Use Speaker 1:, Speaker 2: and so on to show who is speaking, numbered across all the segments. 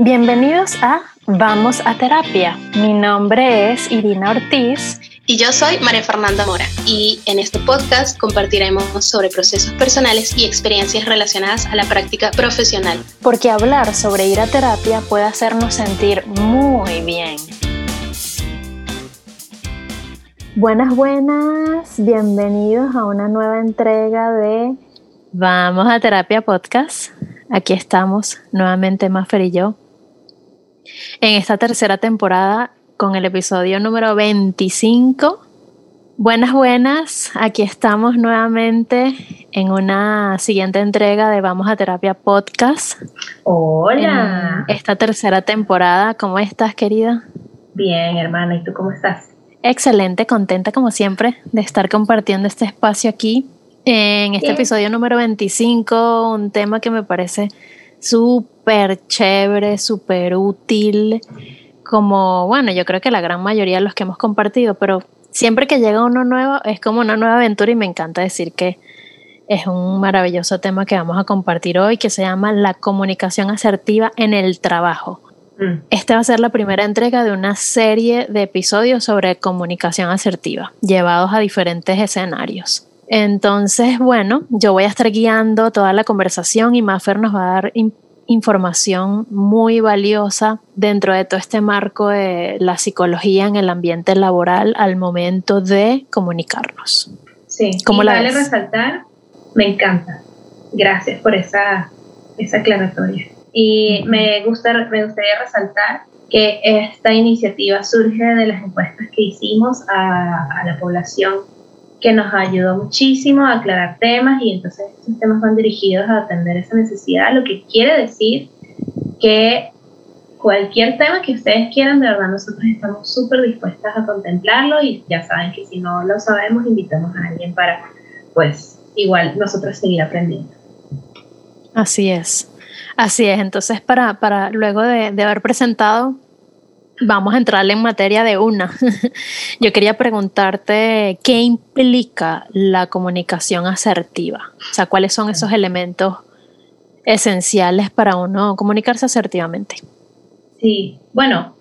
Speaker 1: Bienvenidos a Vamos a Terapia. Mi nombre es Irina Ortiz.
Speaker 2: Y yo soy María Fernanda Mora. Y en este podcast compartiremos sobre procesos personales y experiencias relacionadas a la práctica profesional.
Speaker 1: Porque hablar sobre ir a terapia puede hacernos sentir muy bien. Buenas, buenas. Bienvenidos a una nueva entrega de Vamos a Terapia Podcast. Aquí estamos nuevamente Maffer y yo en esta tercera temporada con el episodio número 25. Buenas, buenas. Aquí estamos nuevamente en una siguiente entrega de Vamos a Terapia Podcast.
Speaker 3: Hola.
Speaker 1: esta tercera temporada, ¿cómo estás, querida?
Speaker 3: Bien, hermana. ¿Y tú cómo estás?
Speaker 1: Excelente, contenta como siempre de estar compartiendo este espacio aquí en este episodio número 25, un tema que me parece súper chévere, súper útil, como, bueno, yo creo que la gran mayoría de los que hemos compartido, pero siempre que llega uno nuevo es como una nueva aventura y me encanta decir que es un maravilloso tema que vamos a compartir hoy que se llama la comunicación asertiva en el trabajo. Mm. Esta va a ser la primera entrega de una serie de episodios sobre comunicación asertiva, llevados a diferentes escenarios. Entonces, bueno, yo voy a estar guiando toda la conversación y Maffer nos va a dar información muy valiosa dentro de todo este marco de la psicología en el ambiente laboral al momento de comunicarnos.
Speaker 3: Sí, ¿Cómo y la vale resaltar, me encanta. Gracias por esa, esa aclaratoria. Y me, gusta, me gustaría resaltar que esta iniciativa surge de las encuestas que hicimos a, a la población que nos ayudó muchísimo a aclarar temas y entonces estos temas van dirigidos a atender esa necesidad, lo que quiere decir que cualquier tema que ustedes quieran, de verdad nosotros estamos súper dispuestas a contemplarlo y ya saben que si no lo sabemos, invitamos a alguien para, pues, igual nosotros seguir aprendiendo.
Speaker 1: Así es, así es. Entonces, para, para luego de, de haber presentado vamos a entrarle en materia de una. Yo quería preguntarte qué implica la comunicación asertiva. O sea, cuáles son esos elementos esenciales para uno comunicarse asertivamente.
Speaker 3: Sí, bueno,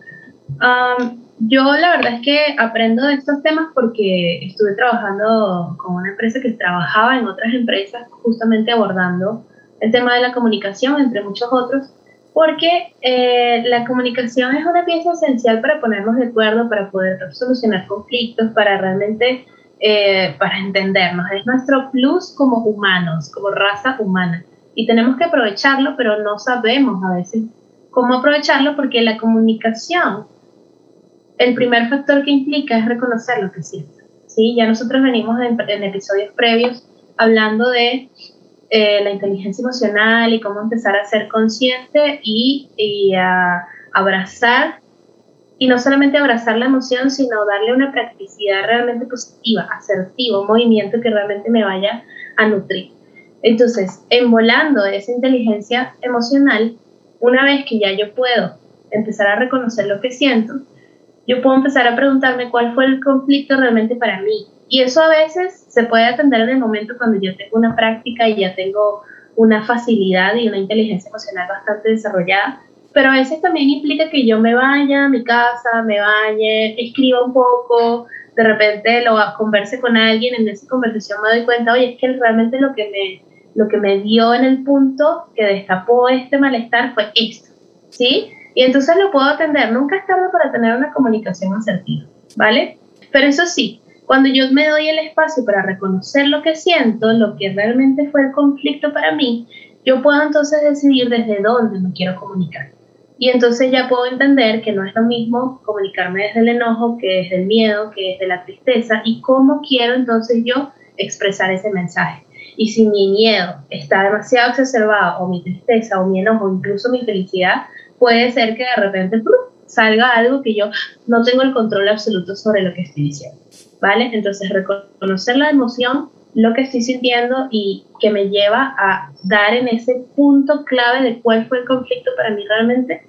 Speaker 3: yo la verdad es que aprendo de estos temas porque estuve trabajando con una empresa que trabajaba en otras empresas justamente abordando el tema de la comunicación, entre muchos otros porque eh, la comunicación es una pieza esencial para ponernos de acuerdo, para poder solucionar conflictos, para realmente, eh, para entendernos. Es nuestro plus como humanos, como raza humana. Y tenemos que aprovecharlo, pero no sabemos a veces cómo aprovecharlo porque la comunicación, el primer factor que implica es reconocer lo que siento. ¿sí? Ya nosotros venimos en episodios previos hablando de eh, la inteligencia emocional y cómo empezar a ser consciente y, a abrazar, y no solamente abrazar la emoción, sino darle una practicidad realmente positiva, asertiva, un movimiento que realmente me vaya a nutrir. Entonces, envolando esa inteligencia emocional, una vez que ya yo puedo empezar a reconocer lo que siento, yo puedo empezar a preguntarme cuál fue el conflicto realmente para mí, y eso a veces se puede atender en el momento cuando yo tengo una práctica y ya tengo una facilidad y una inteligencia emocional bastante desarrollada, pero a veces también implica que yo me vaya a mi casa, me bañe, escriba un poco, de repente lo converse con alguien, en esa conversación me doy cuenta, oye, es que realmente lo que me, lo que me dio en el punto que destapó este malestar fue esto, ¿sí? Y entonces lo puedo atender, nunca es tarde para tener una comunicación asertiva, ¿vale? Pero eso sí, cuando yo me doy el espacio para reconocer lo que siento, lo que realmente fue el conflicto para mí, yo puedo entonces decidir desde dónde me quiero comunicar. Y entonces ya puedo entender que no es lo mismo comunicarme desde el enojo que desde el miedo, que desde la tristeza y cómo quiero entonces yo expresar ese mensaje. Y si mi miedo está demasiado exacerbado o mi tristeza o mi enojo, incluso mi felicidad, puede ser que de repente salga algo que yo no tengo el control absoluto sobre lo que estoy diciendo. ¿vale? Entonces, reconocer la emoción, lo que estoy sintiendo y que me lleva a dar en ese punto clave de cuál fue el conflicto para mí realmente,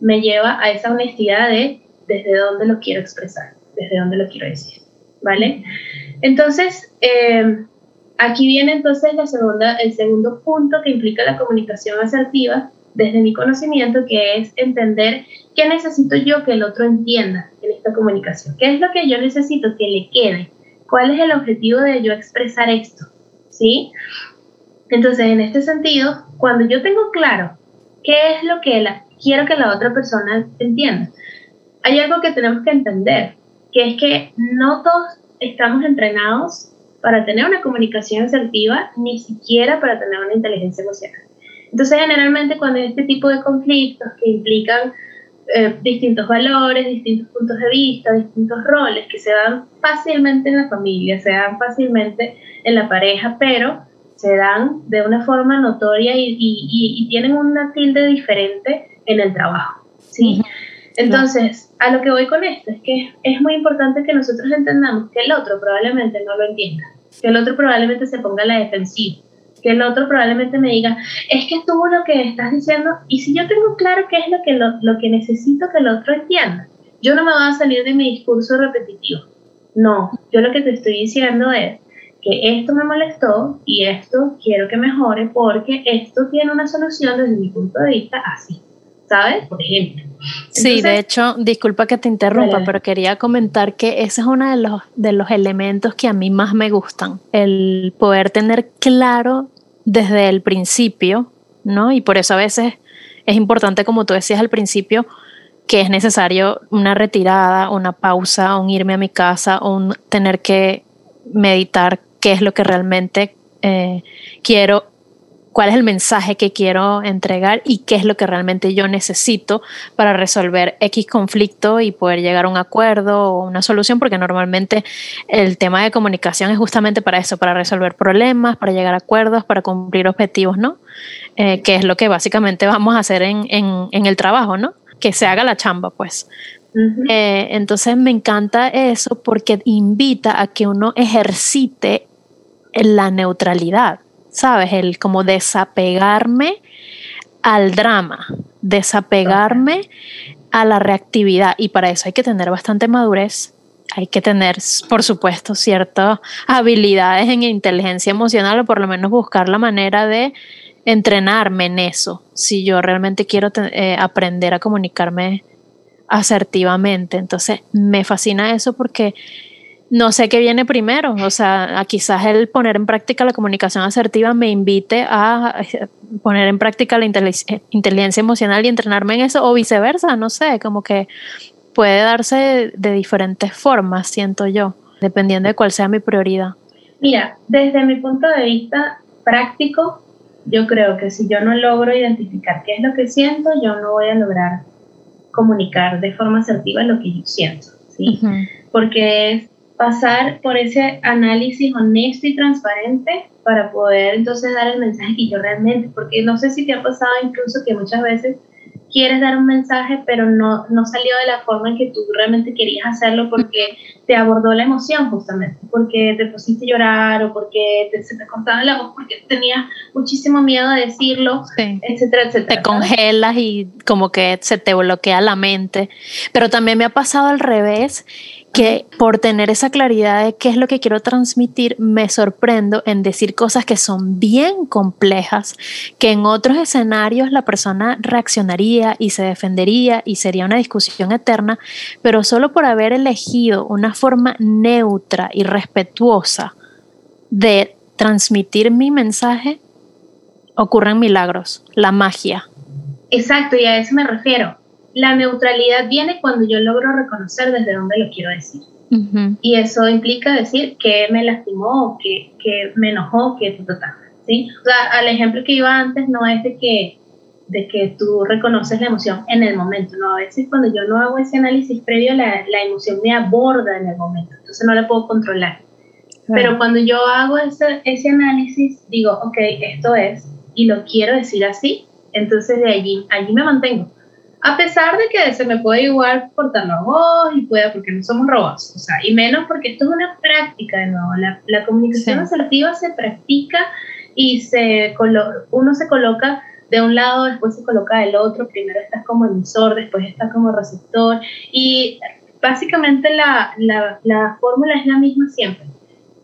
Speaker 3: me lleva a esa honestidad de desde dónde lo quiero expresar, desde dónde lo quiero decir, ¿vale? Entonces, em, aquí viene entonces la segunda, el segundo punto que implica la comunicación asertiva desde mi conocimiento, que es entender qué necesito yo que el otro entienda en esta comunicación, qué es lo que yo necesito que le quede, cuál es el objetivo de yo expresar esto, ¿sí? Entonces, en este sentido, cuando yo tengo claro qué es lo que quiero que la otra persona entienda, hay algo que tenemos que entender, que es que no todos estamos entrenados para tener una comunicación asertiva, ni siquiera para tener una inteligencia emocional. Entonces, generalmente cuando hay este tipo de conflictos que implican eh, distintos valores, distintos puntos de vista, distintos roles que se dan fácilmente en la familia, se dan fácilmente en la pareja, pero se dan de una forma notoria y, y, tienen una tilde diferente en el trabajo. ¿sí? Entonces, a lo que voy con esto es que es muy importante que nosotros entendamos que el otro probablemente no lo entienda, que el otro probablemente se ponga a la defensiva, que el otro probablemente me diga, es que tú lo que estás diciendo, y si yo tengo claro qué es lo que, lo, que necesito que el otro entienda, yo no me voy a salir de mi discurso repetitivo. No, yo lo que te estoy diciendo es que esto me molestó y esto quiero que mejore porque esto tiene una solución desde mi punto de vista así, ¿sabes? Por ejemplo.
Speaker 1: sí, de hecho, disculpa que te interrumpa, pero quería comentar que ese es uno de los, de los elementos que a mí más me gustan, el poder tener claro desde el principio, ¿no? Y por eso a veces es importante, como tú decías al principio, que es necesario una retirada, una pausa, un irme a mi casa, un tener que meditar qué es lo que realmente eh, quiero cuál es el mensaje que quiero entregar y qué es lo que realmente yo necesito para resolver X conflicto y poder llegar a un acuerdo o una solución, porque normalmente el tema de comunicación es justamente para eso, para resolver problemas, para llegar a acuerdos, para cumplir objetivos, ¿no? Eh, que es lo que básicamente vamos a hacer en, el trabajo, ¿no? Que se haga la chamba, pues. Eh, entonces me encanta eso porque invita a que uno ejercite la neutralidad ¿sabes? El como desapegarme al drama, desapegarme a la reactividad y para eso hay que tener bastante madurez, hay que tener, por supuesto, ciertas habilidades en inteligencia emocional o por lo menos buscar la manera de entrenarme en eso, si yo realmente quiero eh, aprender a comunicarme asertivamente. Entonces, me fascina eso porque no sé qué viene primero. O sea, quizás el poner en práctica la comunicación asertiva me invite a eh, poner en práctica la inteligencia emocional y entrenarme en eso, o viceversa, no sé, como que puede darse de diferentes formas, siento yo, dependiendo de cuál sea mi prioridad.
Speaker 3: Mira, desde mi punto de vista práctico, yo creo que si yo no logro identificar qué es lo que siento, yo no voy a lograr comunicar de forma asertiva lo que yo siento, ¿sí? Porque es pasar por ese análisis honesto y transparente para poder entonces dar el mensaje que yo realmente, porque no sé si te ha pasado incluso que muchas veces quieres dar un mensaje, pero no, no salió de la forma en que tú realmente querías hacerlo porque te abordó la emoción justamente, porque te pusiste a llorar o porque te, se te cortaba la voz, porque tenías muchísimo miedo de decirlo, etcétera, etcétera.
Speaker 1: Te congelas y como que se te bloquea la mente. Pero también me ha pasado al revés, que por tener esa claridad de qué es lo que quiero transmitir, me sorprendo en decir cosas que son bien complejas, que en otros escenarios la persona reaccionaría y se defendería y sería una discusión eterna, pero solo por haber elegido una forma neutra y respetuosa de transmitir mi mensaje, ocurren milagros, la magia.
Speaker 3: Exacto, y a eso me refiero la neutralidad viene cuando yo logro reconocer desde dónde lo quiero decir. Y eso implica decir que me lastimó, que, que me enojó, que total. ¿sí? O sea, al ejemplo que iba antes no es de que, de que tú reconoces la emoción en el momento, no, a veces cuando yo no hago ese análisis previo, la, la emoción me aborda en el momento, entonces no la puedo controlar. Pero cuando yo hago ese, ese análisis, digo, ok, esto es, y lo quiero decir así, entonces de allí, allí me mantengo. A pesar de que se me puede igual cortar la voz y pueda, porque no somos robots, o sea, y menos porque esto es una práctica de nuevo. La, la comunicación asertiva se practica y se uno se coloca de un lado, después se coloca del otro, primero estás como emisor, después estás como receptor y básicamente la, la, la fórmula es la misma siempre.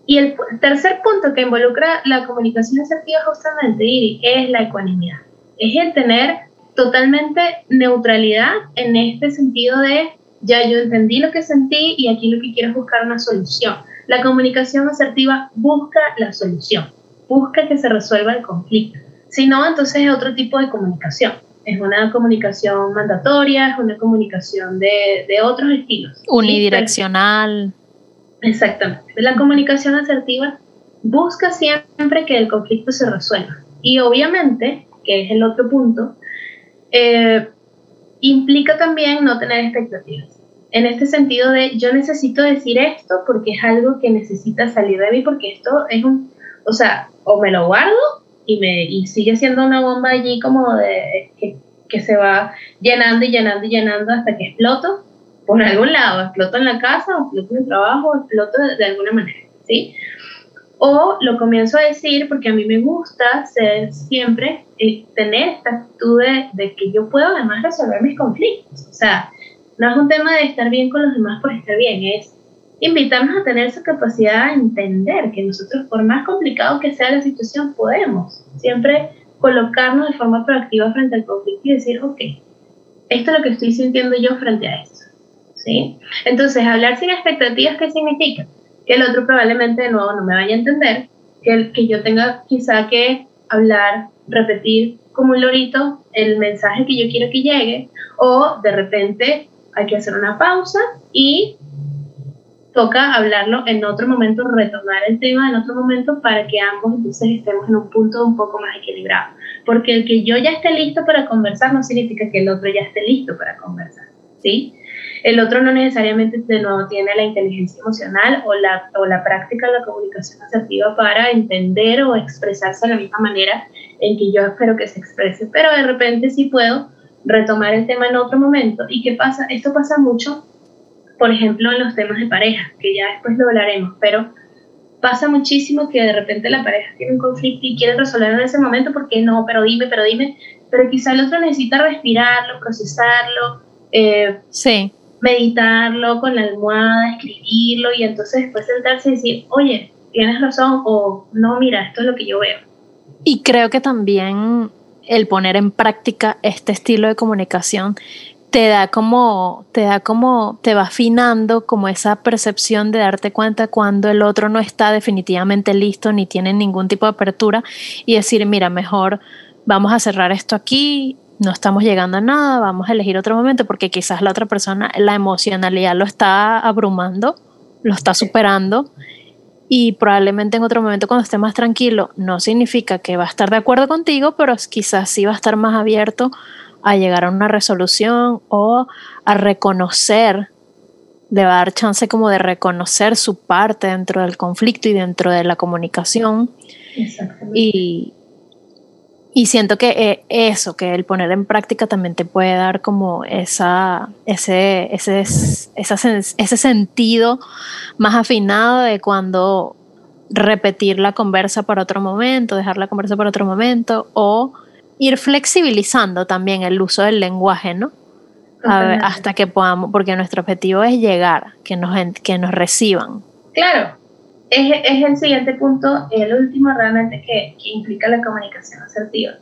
Speaker 3: Y el tercer punto que involucra la comunicación asertiva justamente, es la ecuanimidad. Es el tener totalmente neutralidad en este sentido de ya yo entendí lo que sentí y aquí lo que quiero es buscar una solución. La comunicación asertiva busca la solución, busca que se resuelva el conflicto. Si no, entonces es otro tipo de comunicación. Es una comunicación mandatoria, es una comunicación de, de otros estilos.
Speaker 1: Unidireccional.
Speaker 3: Exactamente. La comunicación asertiva busca siempre que el conflicto se resuelva. Y obviamente, que es el otro punto, eh, implica también no tener expectativas. En este sentido de yo necesito decir esto porque es algo que necesita salir de mí, porque esto es un, o sea, o me lo guardo y, me, y sigue siendo una bomba allí como de que, que se va llenando y llenando y llenando hasta que exploto por algún lado, exploto en la casa, exploto en el trabajo, exploto de, de alguna manera, ¿sí? O lo comienzo a decir porque a mí me gusta ser siempre, eh, tener esta actitud de, que yo puedo además resolver mis conflictos. O sea, no es un tema de estar bien con los demás por estar bien, es invitarnos a tener esa capacidad de entender que nosotros, por más complicado que sea la situación, podemos siempre colocarnos de forma proactiva frente al conflicto y decir, ok, esto es lo que estoy sintiendo yo frente a esto. ¿Sí? Entonces, hablar sin expectativas, ¿qué significa? Que el otro probablemente de nuevo no me vaya a entender, que, que yo tenga quizá que hablar, repetir como un lorito el mensaje que yo quiero que llegue, o de repente hay que hacer una pausa y toca hablarlo en otro momento, retomar el tema en otro momento para que ambos entonces estemos en un punto un poco más equilibrado. Porque el que yo ya esté listo para conversar no significa que el otro ya esté listo para conversar, ¿sí? El otro no necesariamente de nuevo tiene la inteligencia emocional o la, o la práctica de la comunicación asertiva para entender o expresarse de la misma manera en que yo espero que se exprese, pero de repente sí puedo retomar el tema en otro momento. ¿Y qué pasa? Esto pasa mucho, por ejemplo, en los temas de pareja, que ya después lo hablaremos, pero pasa muchísimo que de repente la pareja tiene un conflicto y quiere resolverlo en ese momento porque no, pero dime, pero dime, pero quizá el otro necesita respirarlo, procesarlo. Eh,
Speaker 1: sí
Speaker 3: meditarlo con la almohada, escribirlo y entonces después sentarse y decir, oye, tienes razón o no, mira, esto es lo que yo veo.
Speaker 1: Y creo que también el poner en práctica este estilo de comunicación te da como, te da como, te va afinando como esa percepción de darte cuenta cuando el otro no está definitivamente listo ni tiene ningún tipo de apertura y decir, mira, mejor vamos a cerrar esto aquí, no estamos llegando a nada, vamos a elegir otro momento porque quizás la otra persona, la emocionalidad lo está abrumando, lo está superando y probablemente en otro momento cuando esté más tranquilo, no significa que va a estar de acuerdo contigo, pero quizás sí va a estar más abierto a llegar a una resolución o a reconocer, le va a dar chance como de reconocer su parte dentro del conflicto y dentro de la comunicación. Y, y siento que eh, eso, que el poner en práctica también te puede dar como esa, ese, ese, ese sentido más afinado de cuando repetir la conversa para otro momento, dejar la conversa para otro momento o ir flexibilizando también el uso del lenguaje, ¿no? hasta que podamos, porque nuestro objetivo es llegar, que nos, que nos reciban.
Speaker 3: Claro, es, el siguiente punto, el último realmente que, implica la comunicación asertiva,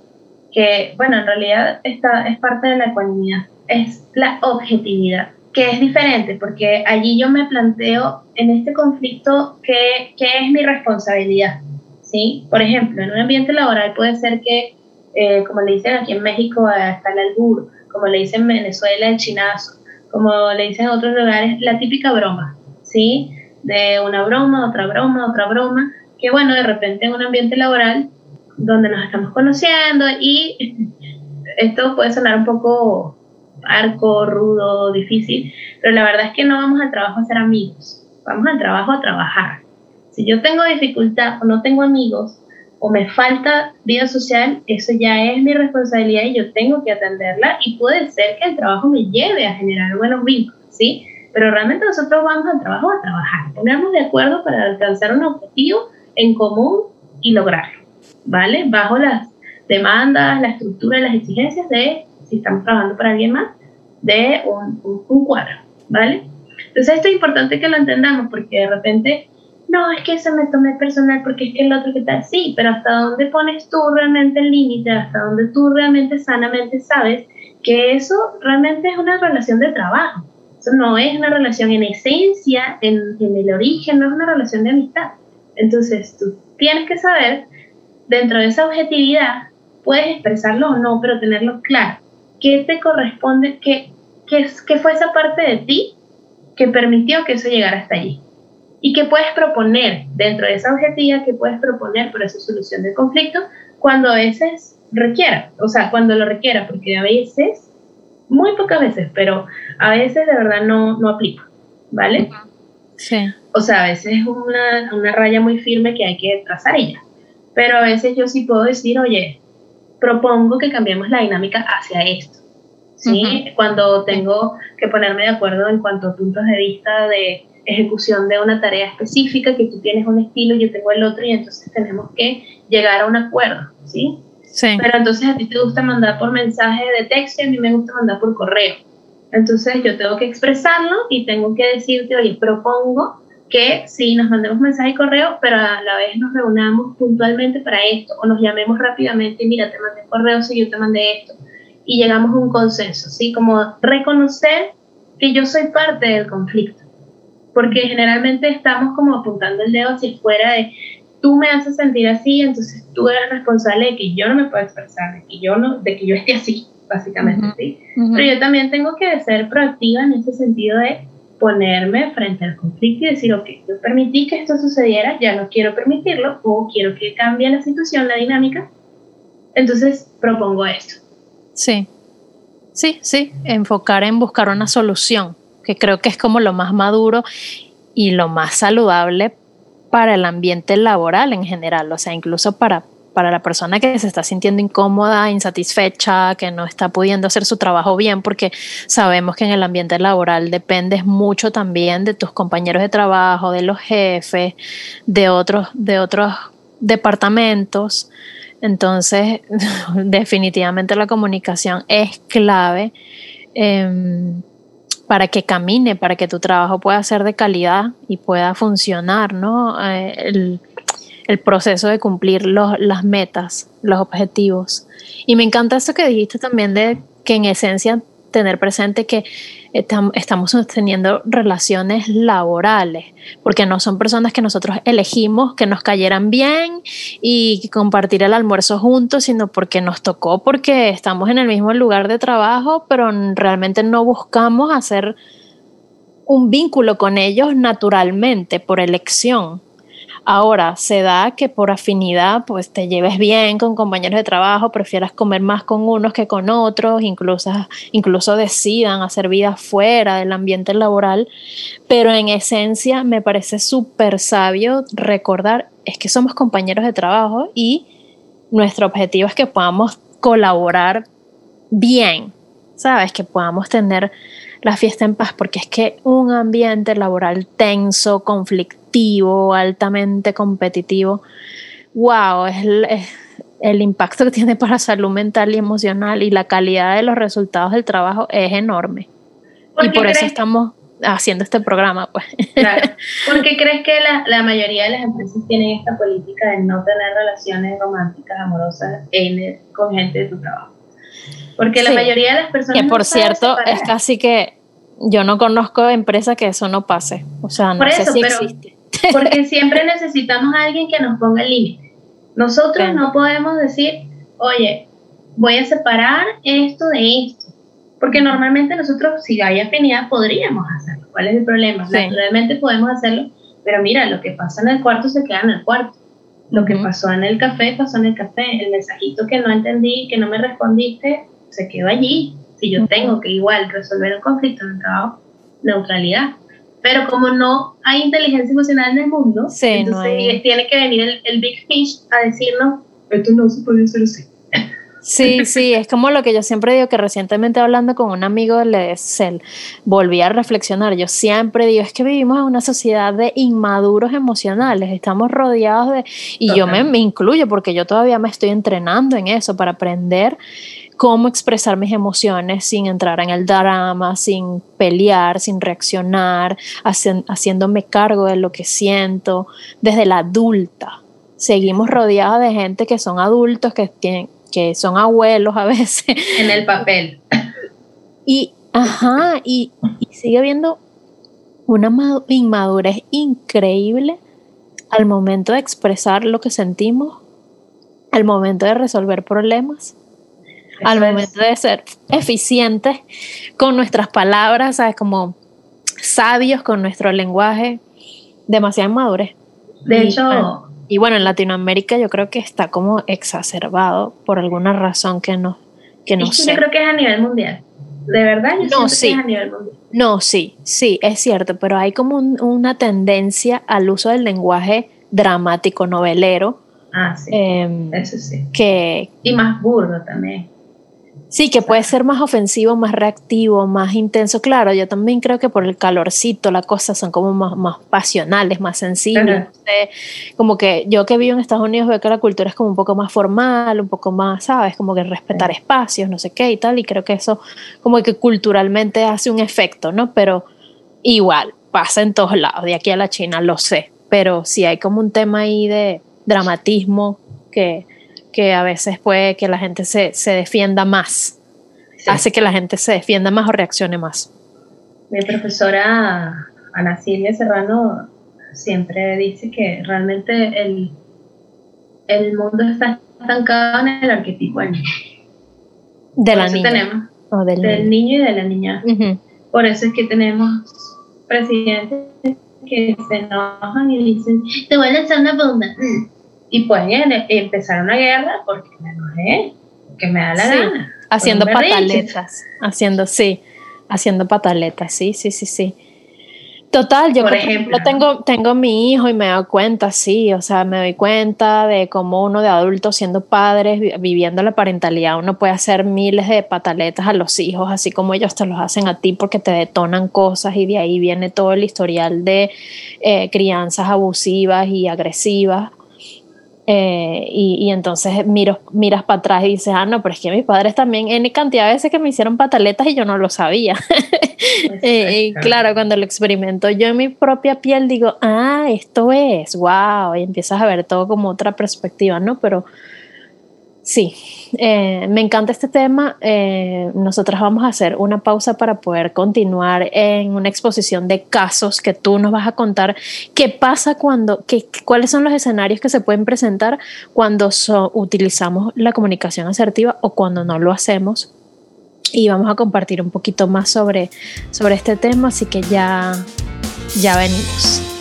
Speaker 3: que bueno, en realidad esta es parte de la ecuanimidad, es la objetividad, que es diferente, porque allí yo me planteo en este conflicto qué, qué es mi responsabilidad, ¿sí? Por ejemplo, en un ambiente laboral puede ser que, eh, como le dicen aquí en México, está el albur, como le dicen en Venezuela, el chinazo, como le dicen en otros lugares, la típica broma, ¿sí? De una broma, otra broma, otra broma, que bueno, de repente en un ambiente laboral donde nos estamos conociendo y esto puede sonar un poco arco, rudo, difícil, pero la verdad es que no vamos al trabajo a ser amigos, vamos al trabajo a trabajar. Si yo tengo dificultad o no tengo amigos o me falta vida social, eso ya es mi responsabilidad y yo tengo que atenderla y puede ser que el trabajo me lleve a generar buenos vínculos, ¿sí? Pero realmente nosotros vamos al trabajo a trabajar, ponernos de acuerdo para alcanzar un objetivo en común y lograrlo, ¿vale? Bajo las demandas, la estructura, las exigencias de, si estamos trabajando para alguien más, de un, un, cuadro, ¿vale? Entonces esto es importante que lo entendamos porque de repente no, es que se me tomé personal porque es que el otro que tal, sí, pero hasta dónde pones tú realmente el límite, hasta dónde tú realmente sanamente sabes que eso realmente es una relación de trabajo. No es una relación en esencia, en, en el origen, no es una relación de amistad. Entonces tú tienes que saber, dentro de esa objetividad, puedes expresarlo o no, pero tenerlo claro. ¿Qué te corresponde? ¿Qué, qué, qué fue esa parte de ti que permitió que eso llegara hasta allí? ¿Y qué puedes proponer dentro de esa objetividad? ¿Qué puedes proponer para esa solución del conflicto cuando a veces requiera? O sea, cuando lo requiera, porque a veces, muy pocas veces, pero a veces de verdad no, no aplica, ¿vale?
Speaker 1: Sí.
Speaker 3: O sea, a veces es una, una raya muy firme que hay que trazar ella. Pero a veces yo sí puedo decir, oye, propongo que cambiemos la dinámica hacia esto. ¿sí? Cuando tengo que ponerme de acuerdo en cuanto a puntos de vista de ejecución de una tarea específica, que tú tienes un estilo y yo tengo el otro y entonces tenemos que llegar a un acuerdo, ¿sí?
Speaker 1: Sí.
Speaker 3: Pero entonces a ti te gusta mandar por mensaje de texto y a mí me gusta mandar por correo. Entonces yo tengo que expresarlo y tengo que decirte, oye, propongo que sí nos mandemos mensaje y correo, pero a la vez nos reunamos puntualmente para esto o nos llamemos rápidamente y mira, te mandé correo, si yo te mandé esto y llegamos a un consenso, ¿sí? Como reconocer que yo soy parte del conflicto porque generalmente estamos como apuntando el dedo hacia fuera de tú me haces sentir así, entonces tú eres responsable de que yo no me pueda expresar, de que yo no, de que yo esté así, básicamente, ¿sí? Pero yo también tengo que ser proactiva en ese sentido de ponerme frente al conflicto y decir, ok, yo permití que esto sucediera, ya no quiero permitirlo, o quiero que cambie la situación, la dinámica, entonces propongo esto.
Speaker 1: Sí, sí, sí, enfocar en buscar una solución que creo que es como lo más maduro y lo más saludable para el ambiente laboral en general, o sea, incluso para, para la persona que se está sintiendo incómoda, insatisfecha, que no está pudiendo hacer su trabajo bien, porque sabemos que en el ambiente laboral dependes mucho también de tus compañeros de trabajo, de los jefes, de otros, de otros departamentos. Entonces, definitivamente la comunicación es clave. Em, para que camine, para que tu trabajo pueda ser de calidad y pueda funcionar, ¿no? Eh, el, el, proceso de cumplir los, las metas, los objetivos. Y me encanta eso que dijiste también de que en esencia tener presente que estamos teniendo relaciones laborales, porque no son personas que nosotros elegimos que nos cayeran bien y compartir el almuerzo juntos, sino porque nos tocó, porque estamos en el mismo lugar de trabajo, pero realmente no buscamos hacer un vínculo con ellos naturalmente, por elección. Ahora, se da que por afinidad, pues te lleves bien con compañeros de trabajo, prefieras comer más con unos que con otros, incluso, incluso decidan hacer vida fuera del ambiente laboral, pero en esencia me parece súper sabio recordar, es que somos compañeros de trabajo y nuestro objetivo es que podamos colaborar bien, ¿sabes? Que podamos tener la fiesta en paz, porque es que un ambiente laboral tenso, conflictivo, altamente competitivo, wow, es el, impacto que tiene para salud mental y emocional y la calidad de los resultados del trabajo es enorme. y por eso estamos haciendo este programa, pues.
Speaker 3: Claro. ¿Por qué crees que la, la, mayoría de las empresas tienen esta política de no tener relaciones románticas, amorosas con gente de tu trabajo? Porque la mayoría de las personas.
Speaker 1: Que por cierto, es casi que yo no conozco empresa que eso no pase. O sea, no sé si existe.
Speaker 3: Porque siempre necesitamos a alguien que nos ponga el límite. Nosotros no podemos decir, oye, voy a separar esto de esto. Porque normalmente nosotros, si hay afinidad, podríamos hacerlo. ¿Cuál es el problema? Naturalmente podemos hacerlo, pero mira, lo que pasa en el cuarto se queda en el cuarto. Lo que pasó en el café, pasó en el café. El mensajito que no entendí, que no me respondiste, se quedó allí. Si yo tengo que igual resolver el conflicto en el trabajo, neutralidad. Pero como no hay inteligencia emocional en el mundo, entonces tiene que venir el, Big Fish a decirnos, esto no se puede hacer así.
Speaker 1: Sí, sí, es como lo que yo siempre digo que recientemente hablando con un amigo le volví a reflexionar. Yo siempre digo, es que vivimos en una sociedad de inmaduros emocionales, estamos rodeados de, y yo me, me, incluyo porque yo todavía me estoy entrenando en eso para aprender cómo expresar mis emociones sin entrar en el drama, sin pelear, sin reaccionar, haciéndome cargo de lo que siento desde la adulta. Seguimos rodeados de gente que son adultos, que, tienen, que son abuelos a veces.
Speaker 3: En el papel.
Speaker 1: Y, ajá, y, y sigue habiendo una inmadurez increíble al momento de expresar lo que sentimos, al momento de resolver problemas al momento de ser eficientes con nuestras palabras, ¿sabes? Como sabios con nuestro lenguaje, demasiado madurez.
Speaker 3: De hecho...
Speaker 1: y bueno, en Latinoamérica yo creo que está como exacerbado por alguna razón que no, que no sé.
Speaker 3: Yo creo que es a nivel mundial. De verdad, yo no, sí. que es a nivel mundial.
Speaker 1: No, sí, sí, es cierto, pero hay como una tendencia al uso del lenguaje dramático, novelero.
Speaker 3: Ah, sí. Em, eso sí.
Speaker 1: Que,
Speaker 3: y más burdo también.
Speaker 1: Sí, que puede ser más ofensivo, más reactivo, más intenso. Claro, yo también creo que por el calorcito las cosas son como más, más pasionales, más sensibles. como que yo que vivo en Estados Unidos veo que la cultura es como un poco más formal, un poco más, ¿sabes? Como que respetar espacios, no sé qué y tal. Y creo que eso como que culturalmente hace un efecto, ¿no? Pero igual, pasa en todos lados, de aquí a la China, lo sé. Pero sí hay como un tema ahí de dramatismo que que a veces puede que la gente se, se defienda más, hace que la gente se defienda más o reaccione más.
Speaker 3: Mi profesora Ana Silvia Serrano siempre dice que realmente el, el mundo está estancado en el arquetipo del niño.
Speaker 1: De la niña.
Speaker 3: Tenemos, del, niño. y de la niña. Por eso es que tenemos presidentes que se enojan y dicen, te voy a lanzar una bomba y pueden empezar una guerra porque me enojé, porque me da la gana.
Speaker 1: Haciendo pataletas, haciendo, sí, haciendo pataletas, sí, sí, sí, sí. Total, yo por ejemplo, tengo, tengo mi hijo y me doy cuenta, sí, o sea, me doy cuenta de cómo uno de adultos siendo padres, viviendo la parentalidad, uno puede hacer miles de pataletas a los hijos, así como ellos te los hacen a ti porque te detonan cosas y de ahí viene todo el historial de eh, crianzas abusivas y agresivas. Eh, y, entonces miro, miras para atrás y dices, ah, no, pero es que mis padres también, en cantidad de veces que me hicieron pataletas y yo no lo sabía. Eh, y claro, cuando lo experimento yo en mi propia piel digo, ah, esto es, wow, y empiezas a ver todo como otra perspectiva, ¿no? Pero Sí, eh, me encanta este tema. Eh, nosotras vamos a hacer una pausa para poder continuar en una exposición de casos que tú nos vas a contar. ¿Qué pasa cuando, qué, cuáles son los escenarios que se pueden presentar cuando utilizamos la comunicación asertiva o cuando no lo hacemos? Y vamos a compartir un poquito más sobre, sobre este tema, así que ya, ya venimos.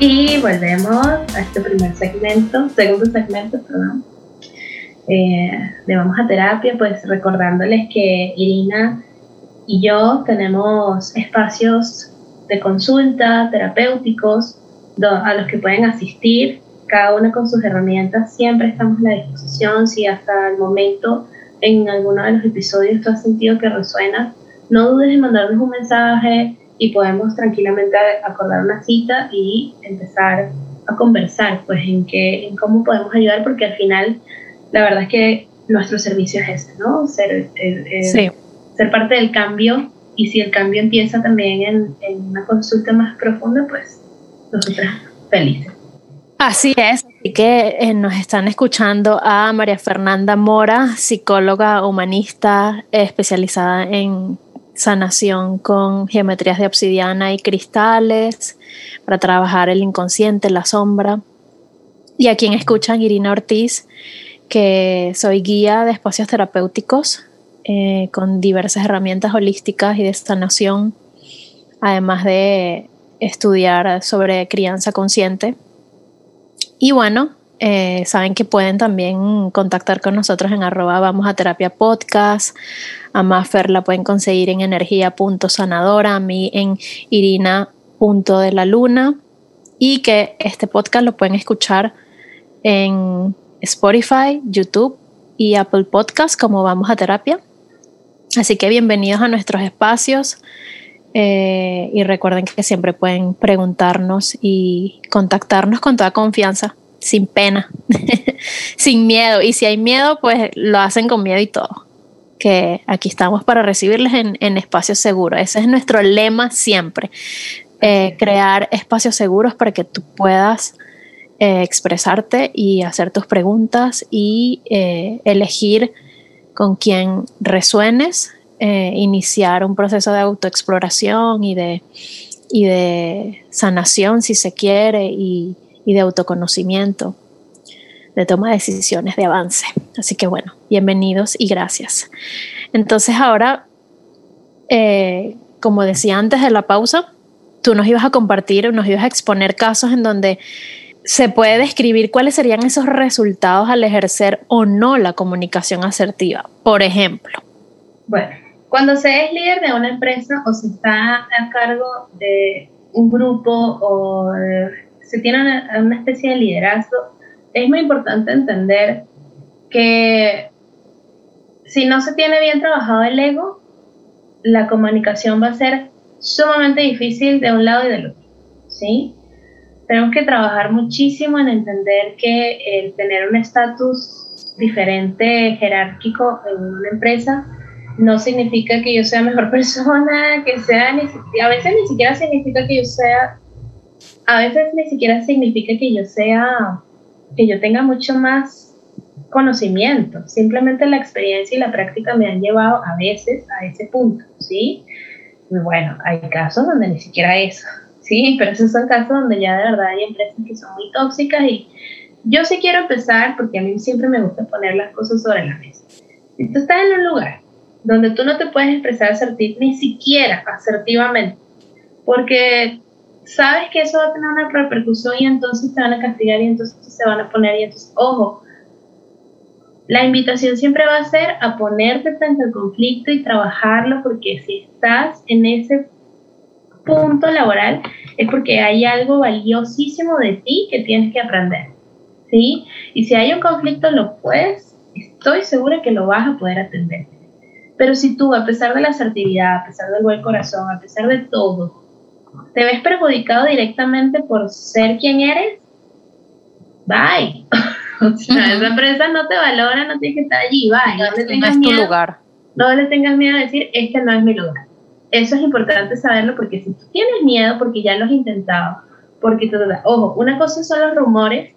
Speaker 3: Y volvemos a este primer segmento, segundo segmento, perdón, eh, de Vamos a Terapia, pues recordándoles que Irina y yo tenemos espacios de consulta terapéuticos a los que pueden asistir, cada uno con sus herramientas, siempre estamos a la disposición, si hasta el momento en alguno de los episodios tú has sentido que resuena, no dudes en mandarnos un mensaje, y podemos tranquilamente acordar una cita y empezar a conversar, pues en, qué, en cómo podemos ayudar, porque al final la verdad es que nuestro servicio es ese, ¿no? Ser, eh, eh, ser parte del cambio y si el cambio empieza también en, en una consulta más profunda, pues nosotras felices.
Speaker 1: Así es, así que eh, nos están escuchando a María Fernanda Mora, psicóloga humanista especializada en sanación con geometrías de obsidiana y cristales para trabajar el inconsciente, la sombra. Y a quien escuchan, Irina Ortiz, que soy guía de espacios terapéuticos eh, con diversas herramientas holísticas y de sanación, además de estudiar sobre crianza consciente. Y bueno, eh, saben que pueden también contactar con nosotros en arroba vamos a terapia podcast. A Maffer la pueden conseguir en energía.sanadora, a mí en irina.de la luna. Y que este podcast lo pueden escuchar en Spotify, YouTube y Apple Podcast como vamos a terapia. Así que bienvenidos a nuestros espacios. Eh, y recuerden que siempre pueden preguntarnos y contactarnos con toda confianza sin pena, sin miedo. Y si hay miedo, pues lo hacen con miedo y todo. Que aquí estamos para recibirles en, en espacios seguros. Ese es nuestro lema siempre. Eh, crear espacios seguros para que tú puedas eh, expresarte y hacer tus preguntas y eh, elegir con quién resuenes, iniciar un proceso de autoexploración y de, y de sanación, si se quiere, y, y de autoconocimiento, de toma de decisiones, de avance. Así que bueno, bienvenidos y gracias. Entonces ahora, como decía antes de la pausa, tú nos ibas a compartir, nos ibas a exponer casos en donde se puede describir cuáles serían esos resultados al ejercer o no la comunicación asertiva. Por ejemplo.
Speaker 3: Bueno, cuando se es líder de una empresa o se está a cargo de un grupo o se tiene una, una especie de liderazgo, es muy importante entender que si no se tiene bien trabajado el ego, la comunicación va a ser sumamente difícil de un lado y del otro, ¿sí? Tenemos que trabajar muchísimo en entender que el tener un estatus diferente, jerárquico en una empresa, no significa que yo sea mejor persona, que sea, ni, a veces ni siquiera significa que yo sea, a veces ni siquiera significa que yo sea, que yo tenga mucho más conocimiento, simplemente la experiencia y la práctica me han llevado a veces a ese punto, ¿sí? bueno, hay casos donde ni siquiera eso, sí, pero esos son casos donde ya de verdad hay empresas que son muy tóxicas y yo sí quiero empezar porque a mí siempre me gusta poner las cosas sobre la mesa. Si tú estás en un lugar donde tú no te puedes expresar asertivamente, ni siquiera asertivamente, porque sabes que eso va a tener una repercusión y entonces te van a castigar y entonces se van a poner y entonces, ojo, la invitación siempre va a ser a ponerte frente al conflicto y trabajarlo porque si estás en ese punto laboral es porque hay algo valiosísimo de ti que tienes que aprender. ¿Sí? Y si hay un conflicto lo puedes, estoy segura que lo vas a poder atender. Pero si tú, a pesar de la asertividad, a pesar del buen corazón, a pesar de todo, te ves perjudicado directamente por ser quien eres, bye. O sea, esa empresa no te valora, no tienes que estar allí, va. No, le tengas
Speaker 1: es tu
Speaker 3: miedo,
Speaker 1: lugar.
Speaker 3: No le tengas miedo a decir, este no es mi lugar. Eso es importante saberlo porque si tú tienes miedo porque ya lo has intentado, porque ojo, una cosa son los rumores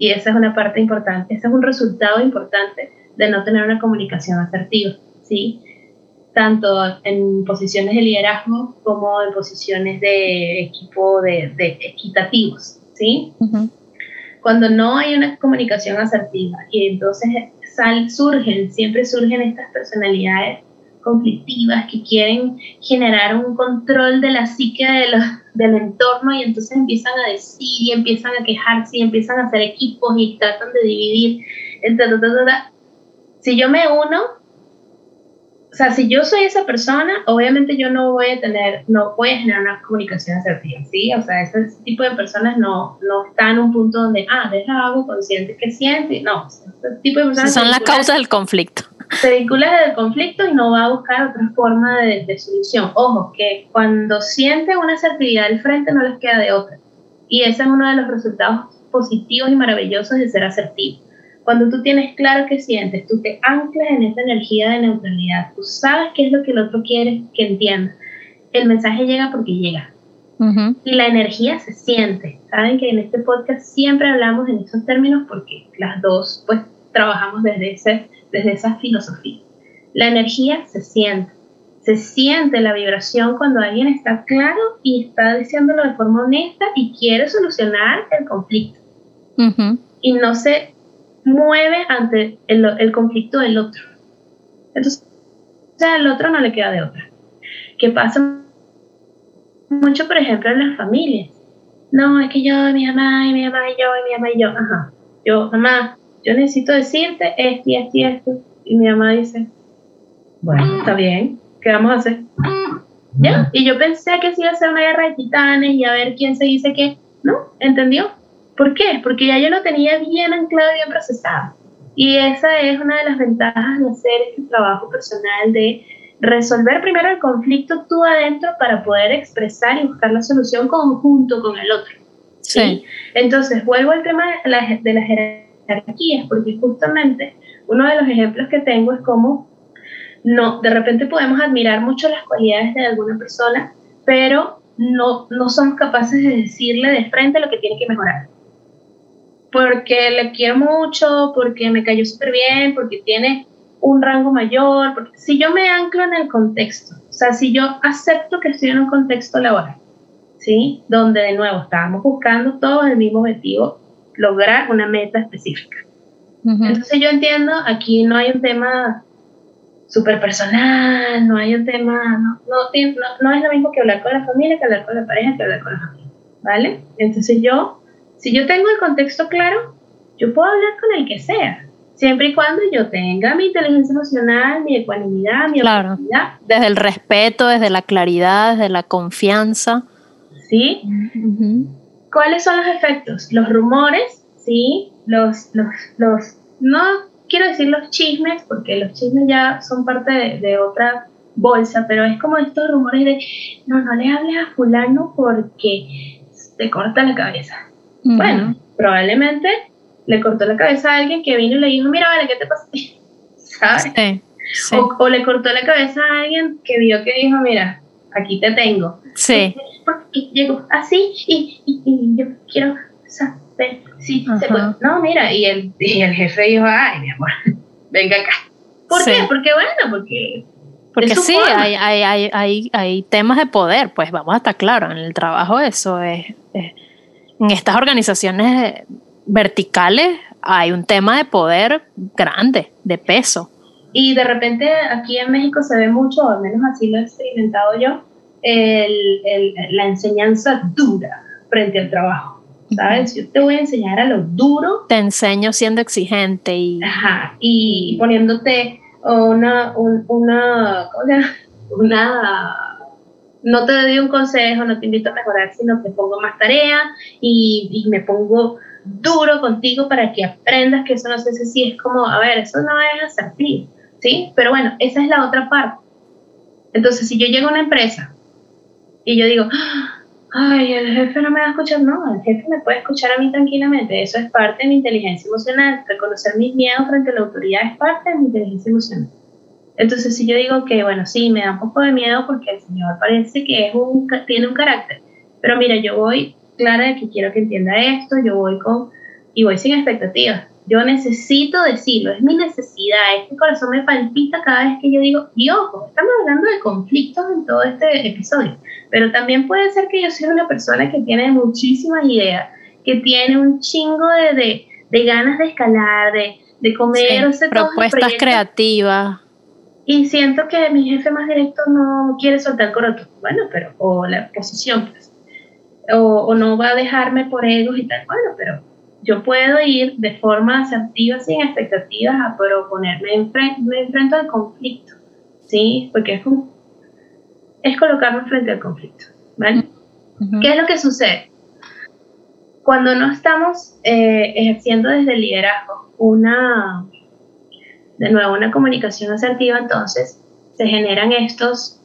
Speaker 3: y esa es una parte importante, ese es un resultado importante de no tener una comunicación asertiva, ¿sí? Tanto en posiciones de liderazgo como en posiciones de equipo de, de equitativos, ¿sí? cuando no hay una comunicación asertiva y entonces sal, surgen, siempre surgen estas personalidades conflictivas que quieren generar un control de la psique de del entorno y entonces empiezan a decir y empiezan a quejarse y empiezan a hacer equipos y tratan de dividir. Si yo me uno, o sea, si yo soy esa persona, obviamente yo no voy a tener, no voy a generar una comunicación asertiva, ¿sí? O sea, ese tipo de personas no, no están en un punto donde, ah, deja algo consciente que siente. No, ese tipo de personas...
Speaker 1: Son la causa del conflicto.
Speaker 3: Se vincula del conflicto y no va a buscar otra forma de, de solución. Ojo, que cuando sienten una asertividad del frente no les queda de otra. Y ese es uno de los resultados positivos y maravillosos de ser asertivo cuando tú tienes claro qué sientes, tú te anclas en esa energía de neutralidad, tú sabes qué es lo que el otro quiere que entienda. El mensaje llega porque llega. Y la energía se siente. Saben que en este podcast siempre hablamos en esos términos porque las dos pues trabajamos desde, ese, desde esa filosofía. La energía se siente. Se siente la vibración cuando alguien está claro y está diciéndolo de forma honesta y quiere solucionar el conflicto. Y no se mueve ante el, el conflicto del otro. Entonces, al otro no le queda de otra. ¿Qué pasa mucho, por ejemplo, en las familias? No, es que yo, mi mamá, y mi mamá, y yo, y mi mamá, y yo, ajá. Yo, mamá, yo necesito decirte esto y esto y esto. Y mi mamá dice, bueno, está bien, ¿qué vamos a hacer? ¿Ya? Y yo pensé que se iba a ser una guerra de titanes y a ver quién se dice qué. No, ¿entendió? ¿Por qué? Porque ya yo lo tenía bien anclado y bien procesado. Y esa es una de las ventajas de hacer este trabajo personal de resolver primero el conflicto tú adentro para poder expresar y buscar la solución conjunto con el otro. ¿sí? Entonces, vuelvo al tema de, la, de las jerarquías, porque justamente uno de los ejemplos que tengo es como, no, de repente podemos admirar mucho las cualidades de alguna persona, pero no, no somos capaces de decirle de frente lo que tiene que mejorar. Porque le quiero mucho, porque me cayó súper bien, porque tiene un rango mayor, porque si yo me anclo en el contexto, o sea, si yo acepto que estoy en un contexto laboral, ¿sí? Donde de nuevo estábamos buscando todos el mismo objetivo, lograr una meta específica. Entonces yo entiendo, aquí no hay un tema súper personal, no hay un tema, no, no, no, es lo mismo que hablar con la familia, que hablar con la pareja, que hablar con la familia, ¿vale? Entonces yo, si yo tengo el contexto claro, yo puedo hablar con el que sea, siempre y cuando yo tenga mi inteligencia emocional, mi ecuanimidad, mi
Speaker 1: claro, Desde el respeto, desde la claridad, desde la confianza.
Speaker 3: ¿Sí? ¿Cuáles son los efectos? Los rumores, ¿sí? Los, los, los, no quiero decir los chismes, porque los chismes ya son parte de, otra bolsa, pero es como estos rumores de, no, no le hables a fulano porque te corta la cabeza. Bueno, probablemente le cortó la cabeza a alguien que vino y le dijo, mira, vale, ¿qué te pasa? ¿Sabes? O, le cortó la cabeza a alguien que vio que dijo, mira, aquí te tengo.
Speaker 1: Sí.
Speaker 3: Porque llegó así y, y, yo quiero saber si se puede. No, mira, y el, y el jefe dijo, ay, mi amor, venga acá. ¿Por qué? Porque bueno, porque...
Speaker 1: Porque sí, hay, hay, hay, hay, hay temas de poder, pues vamos a estar claros, en el trabajo eso es, es en estas organizaciones verticales hay un tema de poder grande, de peso.
Speaker 3: Y de repente aquí en México se ve mucho, o al menos así lo he experimentado yo, el, la enseñanza dura frente al trabajo. ¿Sabes? Yo te voy a enseñar a lo duro.
Speaker 1: Te enseño siendo exigente y...
Speaker 3: Ajá, y poniéndote una, una, una no te doy un consejo, no te invito a mejorar, sino que pongo más tarea y, me pongo duro contigo para que aprendas que eso no sé si es como, a ver, eso no es asertivo, ¿sí? Pero bueno, esa es la otra parte. Entonces, si yo llego a una empresa y yo digo, ay, el jefe no me va a escuchar, no, el jefe me puede escuchar a mí tranquilamente, eso es parte de mi inteligencia emocional, reconocer mis miedos frente a la autoridad es parte de mi inteligencia emocional. Entonces, si yo digo que, bueno, sí, me da un poco de miedo porque el señor parece que es un, tiene un carácter, pero mira, yo voy clara de que quiero que entienda esto, yo voy con, y voy sin expectativas. Yo necesito decirlo, es mi necesidad, este corazón me palpita cada vez que yo digo, y ojo, estamos hablando de conflictos en todo este episodio, pero también puede ser que yo sea una persona que tiene muchísimas ideas, que tiene un chingo de, de, ganas de escalar, de, de comer,
Speaker 1: sí, propuestas creativas.
Speaker 3: Y siento que mi jefe más directo no quiere soltar coroto. Bueno, pero, o la posición, pues o, no va a dejarme por egos y tal. Bueno, pero yo puedo ir de forma asertiva, sin expectativas, a proponerme, enfrente, me enfrento al conflicto, ¿sí? Porque es, como, es colocarme frente al conflicto, ¿vale? ¿Qué es lo que sucede? Cuando no estamos eh, ejerciendo desde el liderazgo una, de nuevo, una comunicación asertiva, entonces se generan estos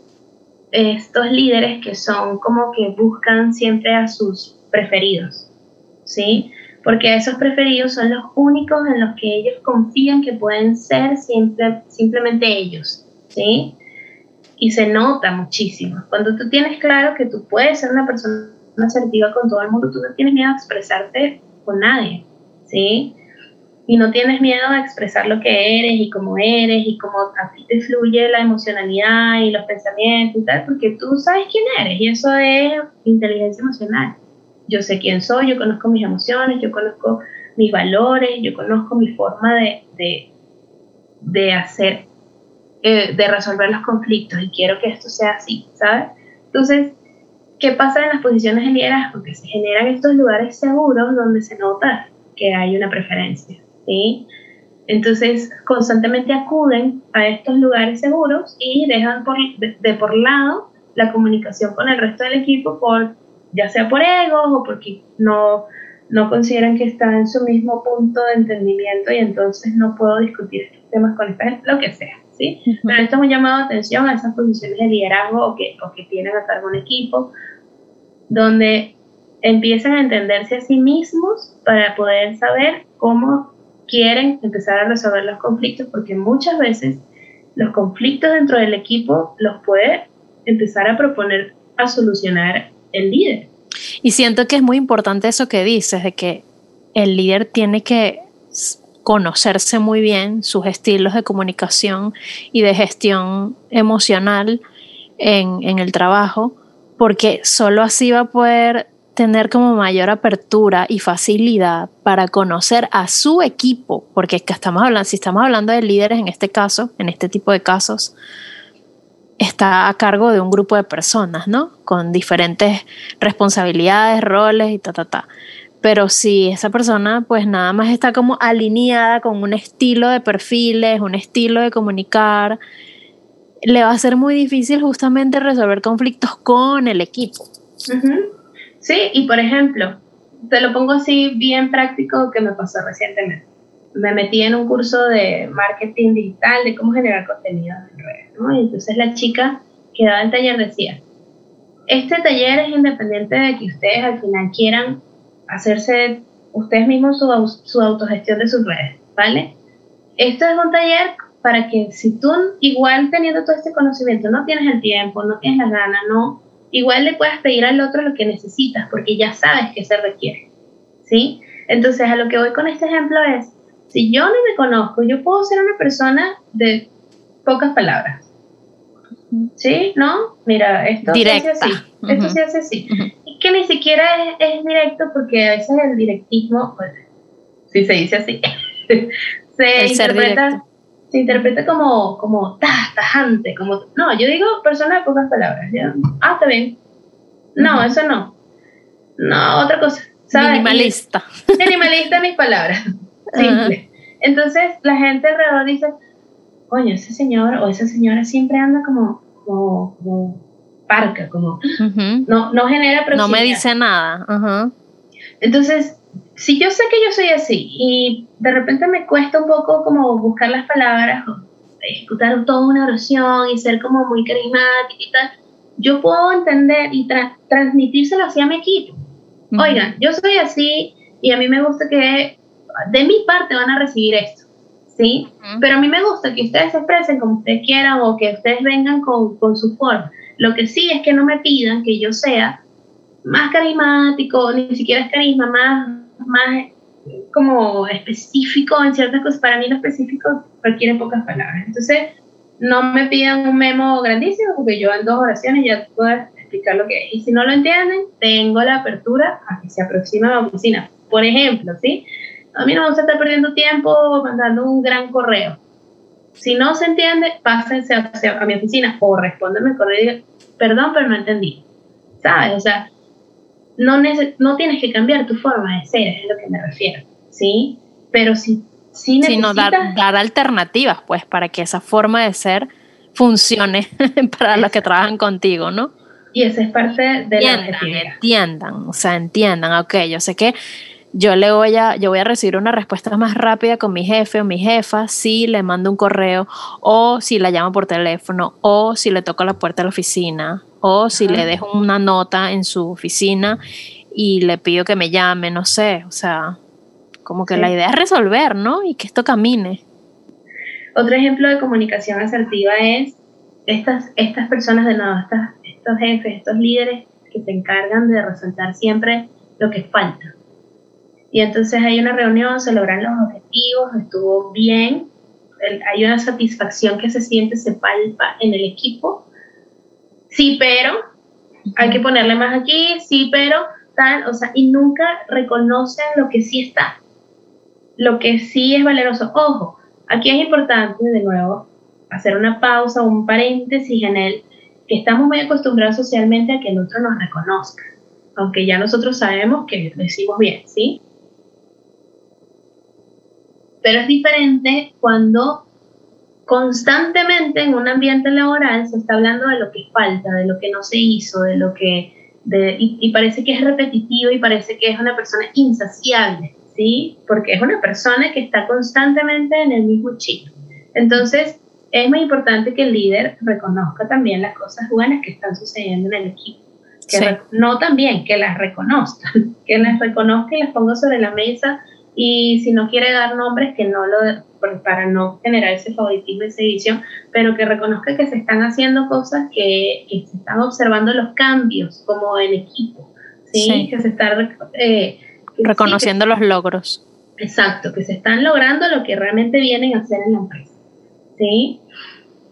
Speaker 3: estos líderes que son como que buscan siempre a sus preferidos, ¿sí? Porque esos preferidos son los únicos en los que ellos confían que pueden ser siempre, simplemente ellos, ¿sí? Y se nota muchísimo. Cuando tú tienes claro que tú puedes ser una persona asertiva con todo el mundo, tú no tienes miedo a expresarte con nadie, ¿sí? Y no tienes miedo a expresar lo que eres y cómo eres y cómo a ti te fluye la emocionalidad y los pensamientos y tal, porque tú sabes quién eres y eso es inteligencia emocional. Yo sé quién soy, yo conozco mis emociones, yo conozco mis valores, yo conozco mi forma de, de, de hacer, eh, de resolver los conflictos y quiero que esto sea así, ¿sabes? Entonces, ¿qué pasa en las posiciones de liderazgo? Que se generan estos lugares seguros donde se nota que hay una preferencia. ¿Sí? Entonces, constantemente acuden a estos lugares seguros y dejan por, de, por lado la comunicación con el resto del equipo, por, ya sea por egos o porque no, no consideran que está en su mismo punto de entendimiento y entonces no puedo discutir estos temas con esta gente, lo que sea. ¿sí? Pero esto es un llamado de atención a esas posiciones de liderazgo o que, o que tienen a cargo un equipo, donde empiezan a entenderse a sí mismos para poder saber cómo quieren empezar a resolver los conflictos, porque muchas veces los conflictos dentro del equipo los puede empezar a proponer a solucionar el líder.
Speaker 1: Y siento que es muy importante eso que dices, de que el líder tiene que conocerse muy bien sus estilos de comunicación y de gestión emocional en, en el trabajo, porque solo así va a poder tener como mayor apertura y facilidad para conocer a su equipo, porque estamos hablando, si estamos hablando de líderes en este caso, en este tipo de casos, está a cargo de un grupo de personas, ¿no? Con diferentes responsabilidades, roles y ta, ta, ta. Pero si esa persona pues nada más está como alineada con un estilo de perfiles, un estilo de comunicar, le va a ser muy difícil justamente resolver conflictos con el equipo.
Speaker 3: Sí, y por ejemplo, te lo pongo así bien práctico que me pasó recientemente. Me metí en un curso de marketing digital, de cómo generar contenido en redes, ¿no? Y entonces la chica que daba el taller decía, este taller es independiente de que ustedes al final quieran hacerse ustedes mismos su, su autogestión de sus redes, ¿vale? Esto es un taller para que si tú igual teniendo todo este conocimiento no tienes el tiempo, no tienes la gana, no igual le puedes pedir al otro lo que necesitas, porque ya sabes que se requiere, ¿sí? Entonces, a lo que voy con este ejemplo es, si yo no me conozco, yo puedo ser una persona de pocas palabras, ¿sí? ¿No? Mira, esto se hace así, esto se hace así. Y que ni siquiera es, directo, porque a veces el directismo, si se dice así, se interpreta se interpreta como, como tajante, como, no, yo digo persona de pocas palabras, ¿ya? Ah, está bien. No, eso no. No, otra cosa.
Speaker 1: Minimalista.
Speaker 3: minimalista mis palabras. Simple. Entonces la gente alrededor dice, coño, ese señor o esa señora siempre anda como, como, como parca, como, no, no genera
Speaker 1: proximidad. No me dice nada.
Speaker 3: Entonces, si yo sé que yo soy así y de repente me cuesta un poco como buscar las palabras, ejecutar toda una oración y ser como muy carismática y tal, yo puedo entender y transmitírselo hacia mi equipo. Oigan, yo soy así y a mí me gusta que de mi parte van a recibir esto, ¿sí? Pero a mí me gusta que ustedes se expresen como ustedes quieran o que ustedes vengan con, con su forma. Lo que sí es que no me pidan que yo sea más carismático, ni siquiera es carisma, más más como específico en ciertas cosas. Para mí lo específico requiere pocas palabras. Entonces, no me pidan un memo grandísimo porque yo en dos oraciones ya puedo explicar lo que es. Y si no lo entienden, tengo la apertura a que se aproxime a la oficina. Por ejemplo, ¿sí? A mí no me gusta estar perdiendo tiempo mandando un gran correo. Si no se entiende, pásense a, a mi oficina o respóndeme el correo y digan, perdón, pero no entendí. ¿Sabes? O sea, no, no tienes que cambiar tu forma de ser, es a lo que me refiero, ¿sí? Pero si, si necesitas... Sino
Speaker 1: dar, dar alternativas, pues, para que esa forma de ser funcione para los que trabajan contigo, ¿no?
Speaker 3: Y esa es parte de
Speaker 1: entiendan, la Entiendan, o sea, entiendan, ok, yo sé que yo le voy a, yo voy a recibir una respuesta más rápida con mi jefe o mi jefa si le mando un correo o si la llamo por teléfono o si le toco la puerta de la oficina o si le dejo una nota en su oficina y le pido que me llame, no sé, o sea, como que la idea es resolver, ¿no? Y que esto camine.
Speaker 3: Otro ejemplo de comunicación asertiva es estas, estas personas de nuevo, estos jefes, estos líderes que se encargan de resaltar siempre lo que falta. Y entonces hay una reunión, se logran los objetivos, estuvo bien, hay una satisfacción que se siente, se palpa en el equipo, sí, pero hay que ponerle más aquí, sí, pero tal, o sea, y nunca reconocen lo que sí está, lo que sí es valeroso. Ojo, aquí es importante, de nuevo, hacer una pausa, un paréntesis en el que estamos muy acostumbrados socialmente a que el otro nos reconozca, aunque ya nosotros sabemos que lo hicimos bien, ¿sí? Pero es diferente cuando constantemente en un ambiente laboral se está hablando de lo que falta, de lo que no se hizo, de lo que... y, parece que es repetitivo y parece que es una persona insaciable, ¿sí? Porque es una persona que está constantemente en el mismo chip. Entonces, es muy importante que el líder reconozca también las cosas buenas que están sucediendo en el equipo. que no también, que las reconozcan, que las reconozca y las ponga sobre la mesa y si no quiere dar nombres, que no lo, para no generar ese favoritismo, esa división, pero que reconozca que se están haciendo cosas, que, que se están observando los cambios como en equipo, ¿sí? Que se están...
Speaker 1: Eh, Reconociendo los logros.
Speaker 3: Exacto, que se están logrando lo que realmente vienen a hacer en la empresa, ¿sí?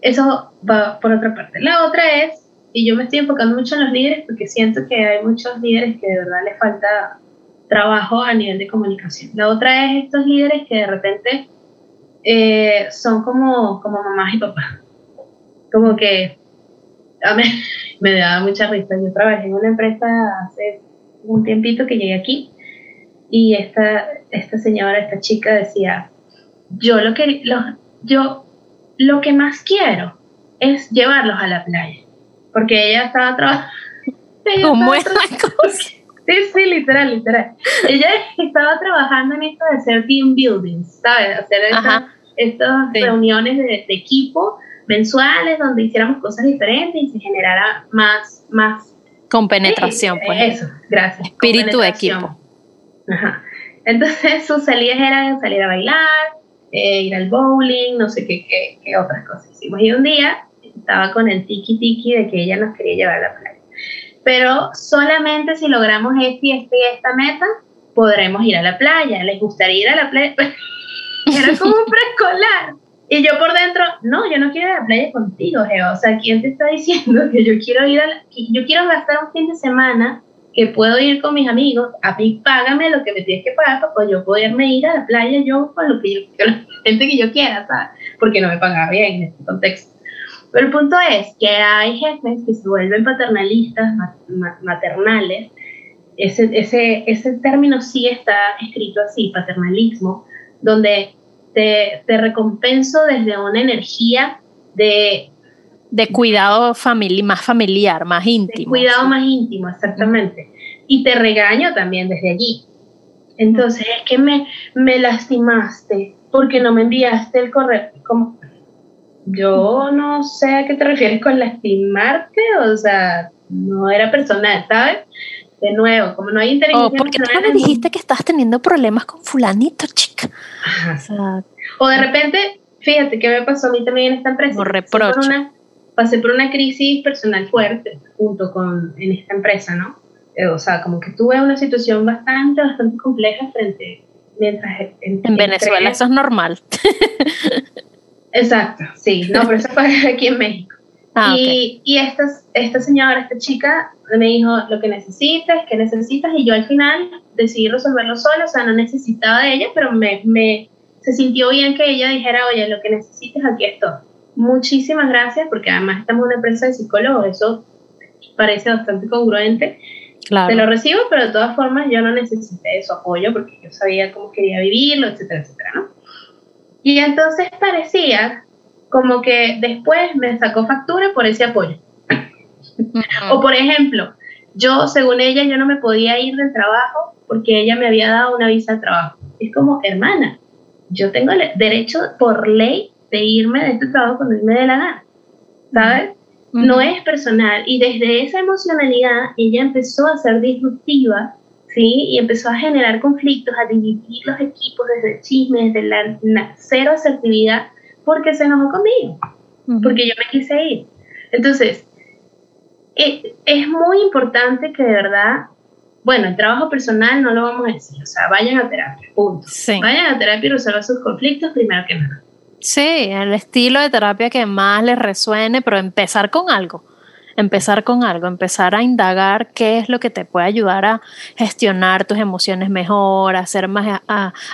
Speaker 3: Eso va por otra parte. La otra es, y yo me estoy enfocando mucho en los líderes porque siento que hay muchos líderes que de verdad les falta trabajo a nivel de comunicación. La otra es estos líderes que de repente eh, son como, como mamás y papás. Como que a mí me daba mucha risa. Yo trabajé en una empresa hace un tiempito que llegué aquí y esta, esta señora, esta chica decía, yo lo que, lo, yo lo que más quiero es llevarlos a la playa. Porque ella estaba trabajando.
Speaker 1: ¿Cómo es la cosa?
Speaker 3: Sí, sí, literal, literal. Ella estaba trabajando en esto de hacer team building, ¿sabes? Hacer estas, reuniones de, equipo mensuales donde hiciéramos cosas diferentes y se generara más, más
Speaker 1: con penetración, pues.
Speaker 3: Eso, gracias.
Speaker 1: Espíritu de equipo.
Speaker 3: Ajá. Entonces sus salidas eran salir a bailar, eh, ir al bowling, no sé qué, qué, qué, otras cosas hicimos. Y un día estaba con el tiki tiki de que ella nos quería llevar a la playa pero solamente si logramos este este y esta meta, podremos ir a la playa. ¿Les gustaría ir a la playa? Era como un preescolar. Y yo por dentro, no, yo no quiero ir a la playa contigo, Geo. O sea, ¿quién te está diciendo que yo quiero ir a la, yo quiero gastar un fin de semana que puedo ir con mis amigos? A mí págame lo que me tienes que pagar para yo poderme ir a la playa yo con lo que yo, con la gente que yo quiera, ¿sabes? Porque no me pagaba bien en este contexto. Pero el punto es que hay jefes que se vuelven paternalistas, maternales. Ese, ese, ese término sí está escrito así, paternalismo, donde te, te recompenso desde una energía de...
Speaker 1: De cuidado más familiar, más íntimo.
Speaker 3: De cuidado más íntimo, exactamente. Y te regaño también desde allí. Entonces, es que me, me lastimaste porque no me enviaste el correo. Como, yo no sé a qué te refieres con lastimarte, o sea, no era personal, ¿sabes? De nuevo, como no hay inteligencia.
Speaker 1: O porque tú me dijiste que estás teniendo problemas con fulanito, chica.
Speaker 3: O, de repente, fíjate qué me pasó a mí también en esta empresa.
Speaker 1: Por reproche.
Speaker 3: Pasé por, una, pasé por una crisis personal fuerte junto con en esta empresa, ¿no? Eh, o sea, como que tuve una situación bastante, bastante compleja frente mientras
Speaker 1: en, en Venezuela eso es normal
Speaker 3: Exacto, sí, no, pero eso fue aquí en México. Ah, y, y esta, esta señora, esta chica, me dijo lo que necesitas, qué necesitas, y yo al final decidí resolverlo sola, o sea, no necesitaba de ella, pero me, me se sintió bien que ella dijera, oye, lo que necesites, aquí estoy. Muchísimas gracias, porque además estamos en una empresa de psicólogos, eso parece bastante congruente. Claro. Te lo recibo, pero de todas formas yo no necesité de su apoyo porque yo sabía cómo quería vivirlo, etcétera, etcétera, ¿no? Y entonces parecía como que después me sacó factura por ese apoyo. o por ejemplo, yo, según ella, yo no me podía ir del trabajo porque ella me había dado una visa de trabajo. Es como, hermana, yo tengo el derecho por ley de irme de este trabajo cuando me dé la gana, ¿sabes? No es personal. Y desde esa emocionalidad, ella empezó a ser disruptiva ¿sí? Y empezó a generar conflictos, a dividir los equipos desde el chisme, desde la, cero asertividad, porque se enojó conmigo, porque yo me quise ir. Entonces, e, es, muy importante que de verdad, bueno, el trabajo personal no lo vamos a decir, o sea, vayan a terapia, punto. Vayan a terapia y resuelvan sus conflictos primero que nada.
Speaker 1: Sí, el estilo de terapia que más les resuene, pero empezar con algo empezar con algo, empezar a indagar qué es lo que te puede ayudar a gestionar tus emociones mejor, a ser más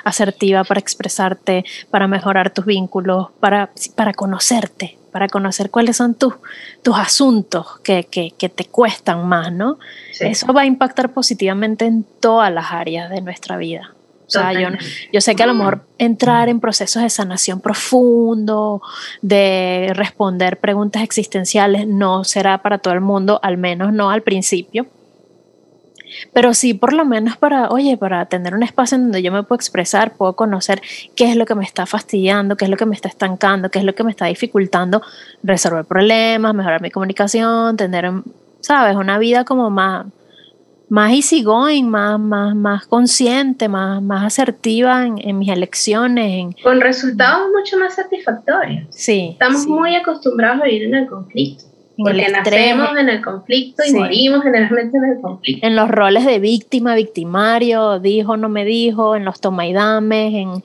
Speaker 1: asertiva para expresarte, para mejorar tus vínculos, para, para conocerte, para conocer cuáles son tus, tus asuntos que, que, que te cuestan más, ¿no? Eso va a impactar positivamente en todas las áreas de nuestra vida. O sea, yo, yo, sé que a lo mejor entrar en procesos de sanación profundo, de responder preguntas existenciales, no será para todo el mundo, al menos no al principio. Pero sí, por lo menos para, oye, para tener un espacio en donde yo me puedo expresar, puedo conocer qué es lo que me está fastidiando, qué es lo que me está estancando, qué es lo que me está dificultando resolver problemas, mejorar mi comunicación, tener ¿sabes? Una vida como más, más easygoing, más, más, más consciente, más, más asertiva en, mis elecciones.
Speaker 3: Con resultados mucho más satisfactorios.
Speaker 1: Sí.
Speaker 3: Estamos muy acostumbrados a vivir en el conflicto. Porque nacemos en el conflicto y morimos generalmente en el conflicto.
Speaker 1: En los roles de víctima, victimario, dijo, no me dijo, en los toma y dames, en,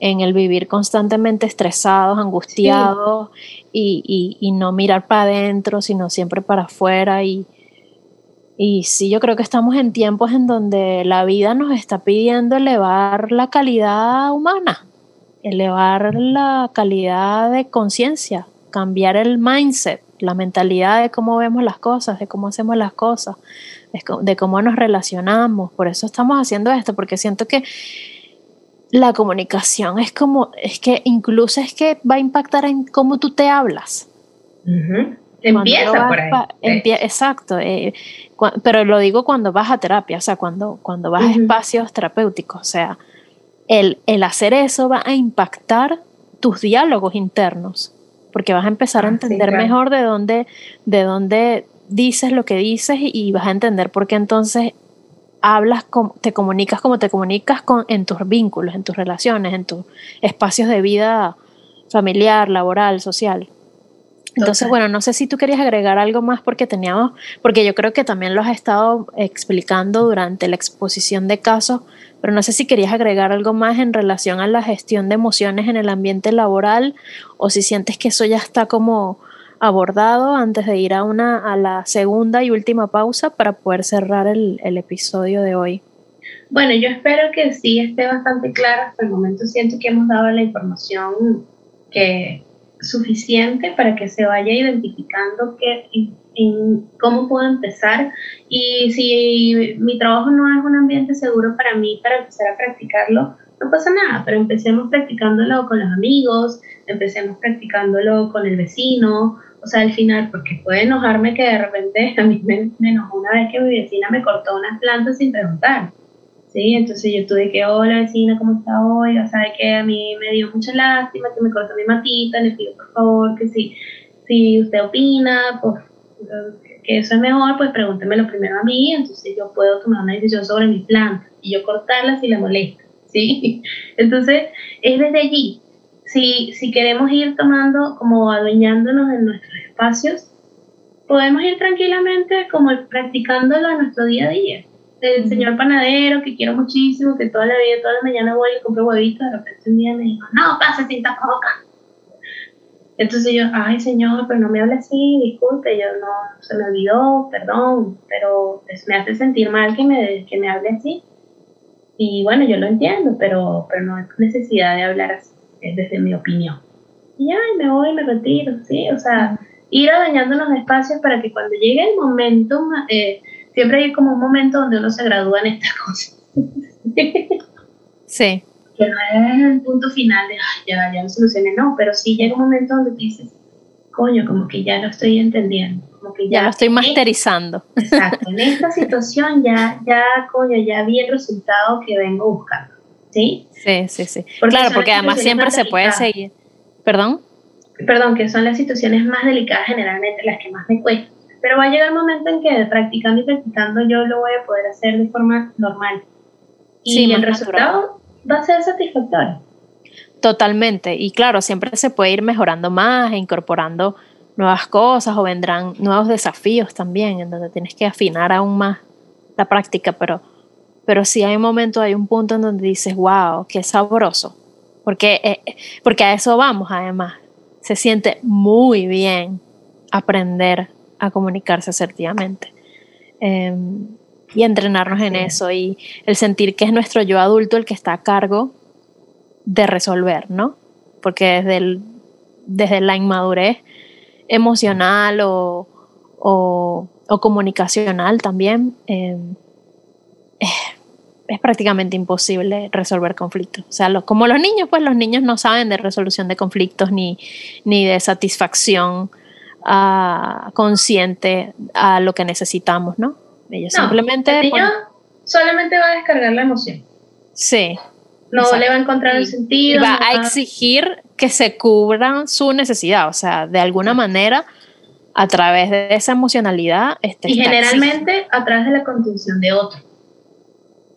Speaker 1: en el vivir constantemente estresados, angustiados y, y, y, no mirar para adentro, sino siempre para afuera. Y, y sí, yo creo que estamos en tiempos en donde la vida nos está pidiendo elevar la calidad humana, elevar la calidad de conciencia, cambiar el mindset la mentalidad de cómo vemos las cosas, de cómo hacemos las cosas, de cómo nos relacionamos. Por eso estamos haciendo esto, porque siento que la comunicación es como, es que incluso es que va a impactar en cómo tú te hablas.
Speaker 3: Empieza por ahí.
Speaker 1: exacto. Eh, pero lo digo cuando vas a terapia, o sea, cuando, cuando vas a espacios terapéuticos. O sea, el, el hacer eso va a impactar tus diálogos internos porque vas a empezar a ah, entender mejor de dónde, de dónde dices lo que dices y vas a entender por qué entonces hablas, te comunicas como te comunicas con, en tus vínculos, en tus relaciones, en tus espacios de vida familiar, laboral, social. Entonces, bueno, no sé si tú querías agregar algo más porque teníamos, porque yo creo que también lo has estado explicando durante la exposición de casos, pero no sé si querías agregar algo más en relación a la gestión de emociones en el ambiente laboral o si sientes que eso ya está como abordado antes de ir a una a la segunda y última pausa para poder cerrar el, el episodio de hoy.
Speaker 3: Bueno, yo espero que sí esté bastante claro. Hasta el momento siento que hemos dado la información que suficiente para que se vaya identificando que, cómo puedo empezar y si mi trabajo no es un ambiente seguro para mí para empezar a practicarlo, no pasa nada, pero empecemos practicándolo con los amigos, empecemos practicándolo con el vecino, o sea, al final, porque puede enojarme que de repente a mí me, me enojó una vez que mi vecina me cortó unas plantas sin preguntar. ¿Sí? Entonces yo tuve que, hola vecina, ¿cómo está hoy? O sea, que a mí me dio mucha lástima que me cortó mi matita, le pido por favor que si, si usted opina, pues que eso es mejor, pues pregúntemelo primero a mí, entonces yo puedo tomar una decisión sobre mi planta y yo cortarla si le molesta, ¿sí? Entonces, es desde allí. Si, si queremos ir tomando, como adueñándonos en nuestros espacios, podemos ir tranquilamente como practicándolo en nuestro día a día el señor panadero que quiero muchísimo, que toda la vida, toda la mañana voy y compro huevitos, de repente un día me dijo, no, pasa sin tapabocas. Entonces yo, ay señor, pero no me hable así, disculpe, yo no, se me olvidó, perdón, pero pues, me hace sentir mal que me, que me hable así. Y bueno, yo lo entiendo, pero, pero no es necesidad de hablar así, es desde mi opinión. Y ya, me voy, me retiro, sí, o sea, ir dañando los espacios para que cuando llegue el momento, eh, siempre hay como un momento donde uno se gradúa en estas cosas.
Speaker 1: sí.
Speaker 3: Que no es el punto final de, Ay, ya, ya lo solucioné, no, pero sí llega un momento donde dices, coño, como que ya lo estoy entendiendo. Como que
Speaker 1: ya, lo estoy masterizando.
Speaker 3: Exacto, en esta situación ya, ya, coño, ya vi el resultado que vengo buscando. ¿Sí?
Speaker 1: Sí, sí, sí. claro, porque además siempre se puede seguir. ¿Perdón?
Speaker 3: Perdón, que son las situaciones más delicadas generalmente las que más me cuestan pero va a llegar el momento en que practicando y practicando yo lo voy a poder hacer de forma normal. Y el resultado va a ser satisfactorio.
Speaker 1: Totalmente. Y claro, siempre se puede ir mejorando más e incorporando nuevas cosas o vendrán nuevos desafíos también, en donde tienes que afinar aún más la práctica, pero, pero sí hay un momento, hay un punto en donde dices, wow, qué sabroso. Porque, eh, porque a eso vamos, además. Se siente muy bien aprender a comunicarse asertivamente. Em, y entrenarnos en eso y el sentir que es nuestro yo adulto el que está a cargo de resolver, ¿no? Porque desde, desde la inmadurez emocional o, o, comunicacional también em, es, prácticamente imposible resolver conflictos. O sea, como los niños, pues los niños no saben de resolución de conflictos ni, ni de satisfacción consciente a lo que necesitamos, ¿no?
Speaker 3: Ellos simplemente... El solamente va a descargar la emoción.
Speaker 1: Sí.
Speaker 3: No le va a encontrar el sentido.
Speaker 1: va a exigir que se cubran su necesidad, o sea, de alguna manera a través de esa emocionalidad.
Speaker 3: Este, y generalmente a través de la contención de otro.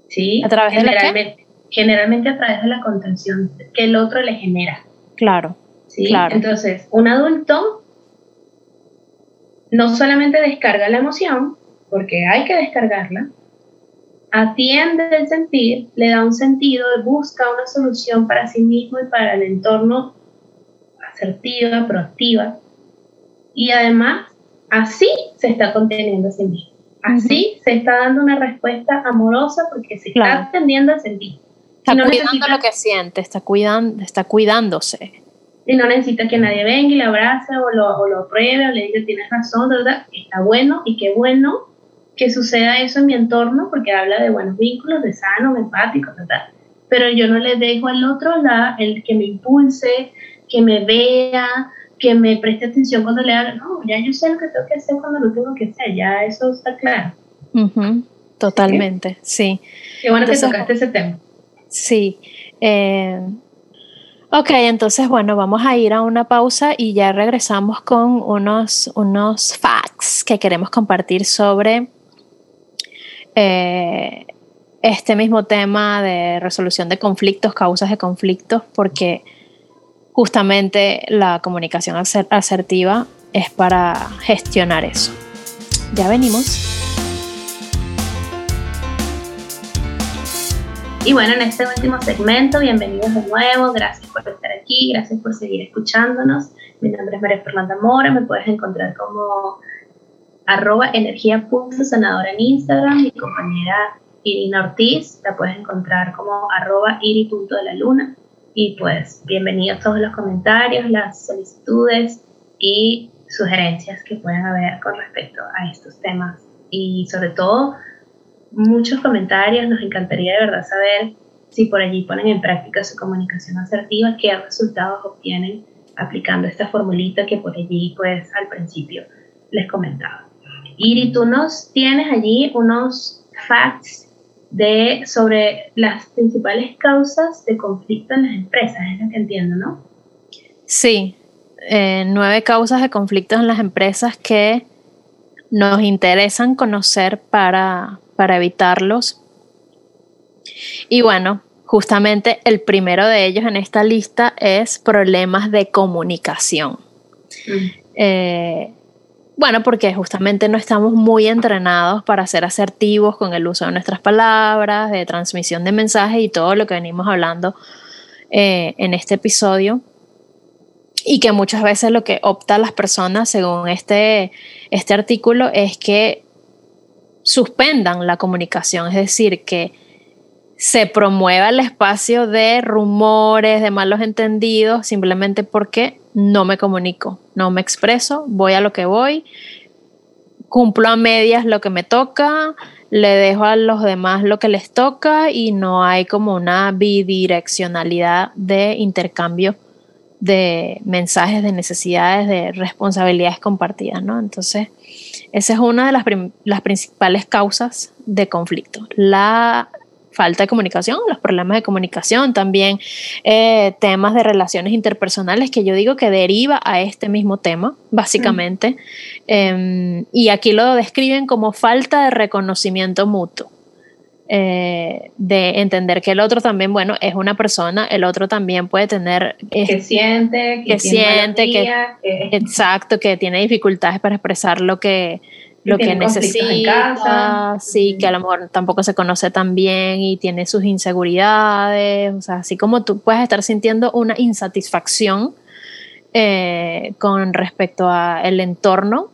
Speaker 3: ¿Sí?
Speaker 1: ¿A través de
Speaker 3: la Generalmente a través de la contención que el otro le genera.
Speaker 1: Claro.
Speaker 3: ¿Sí?
Speaker 1: Claro.
Speaker 3: Entonces, un adulto no solamente descarga la emoción, porque hay que descargarla, atiende el sentir, le da un sentido, busca una solución para sí mismo y para el entorno asertiva, proactiva, y además así se está conteniendo a sí mismo. Así se está dando una respuesta amorosa porque se está atendiendo al sentir.
Speaker 1: Está cuidando lo que siente, está, cuidando, está cuidándose.
Speaker 3: Y no necesita que nadie venga y le abrace o lo, o lo pruebe o le diga tienes razón, ¿verdad? Está bueno y qué bueno que suceda eso en mi entorno porque habla de buenos vínculos, de sanos, empáticos, ¿verdad? Pero yo no le dejo al otro lado el que me impulse, que me vea, que me preste atención cuando le hablo. No, ya yo sé lo que tengo que hacer cuando lo tengo que hacer, ya eso está claro.
Speaker 1: Totalmente, sí.
Speaker 3: Qué bueno que tocaste ese tema.
Speaker 1: Sí. Eh, ok, entonces bueno, vamos a ir a una pausa y ya regresamos con unos, unos facts que queremos compartir sobre eh, este mismo tema de resolución de conflictos, causas de conflictos, porque justamente la comunicación asertiva es para gestionar eso. Ya venimos.
Speaker 3: Y bueno, en este último segmento, bienvenidos de nuevo, gracias por estar aquí, gracias por seguir escuchándonos. Mi nombre es María Fernanda Mora, me puedes encontrar como arroba energía.sanadora en Instagram. Mi compañera Irina Ortiz la puedes encontrar como arroba iri.de la luna. Y pues bienvenidos todos los comentarios, las solicitudes y sugerencias que puedan haber con respecto a estos temas. Y sobre todo, muchos comentarios. Nos encantaría de verdad saber si por allí ponen en práctica su comunicación asertiva, qué resultados obtienen aplicando esta formulita que por allí pues al principio les comentaba. Iri, tú nos tienes allí unos facts de, sobre las principales causas de conflicto en las empresas, es lo que entiendo, ¿no?
Speaker 1: Sí, eh, nueve causas de conflictos en las empresas que nos interesan conocer para, para evitarlos. Y bueno, justamente el primero de ellos en esta lista es problemas de comunicación. Mm. Eh, bueno, porque justamente no estamos muy entrenados para ser asertivos con el uso de nuestras palabras, de transmisión de mensajes y todo lo que venimos hablando eh, en este episodio. Y que muchas veces lo que opta las personas, según este, este artículo, es que suspendan la comunicación, es decir, que se promueva el espacio de rumores, de malos entendidos, simplemente porque no me comunico, no me expreso, voy a lo que voy, cumplo a medias lo que me toca, le dejo a los demás lo que les toca y no hay como una bidireccionalidad de intercambio de mensajes, de necesidades, de responsabilidades compartidas, ¿no? Entonces, esa es una de las, las principales causas de conflicto. La falta de comunicación, los problemas de comunicación, también eh, temas de relaciones interpersonales que yo digo que deriva a este mismo tema, básicamente. Em, y aquí lo describen como falta de reconocimiento mutuo. Eh, de entender que el otro también, bueno, es una persona, el otro también puede tener...
Speaker 3: que siente,
Speaker 1: que, siente, que, Exacto, que tiene dificultades para expresar lo que, lo que necesita, sí, que a lo mejor tampoco se conoce tan bien y tiene sus inseguridades, o sea, así como tú puedes estar sintiendo una insatisfacción eh, con respecto al entorno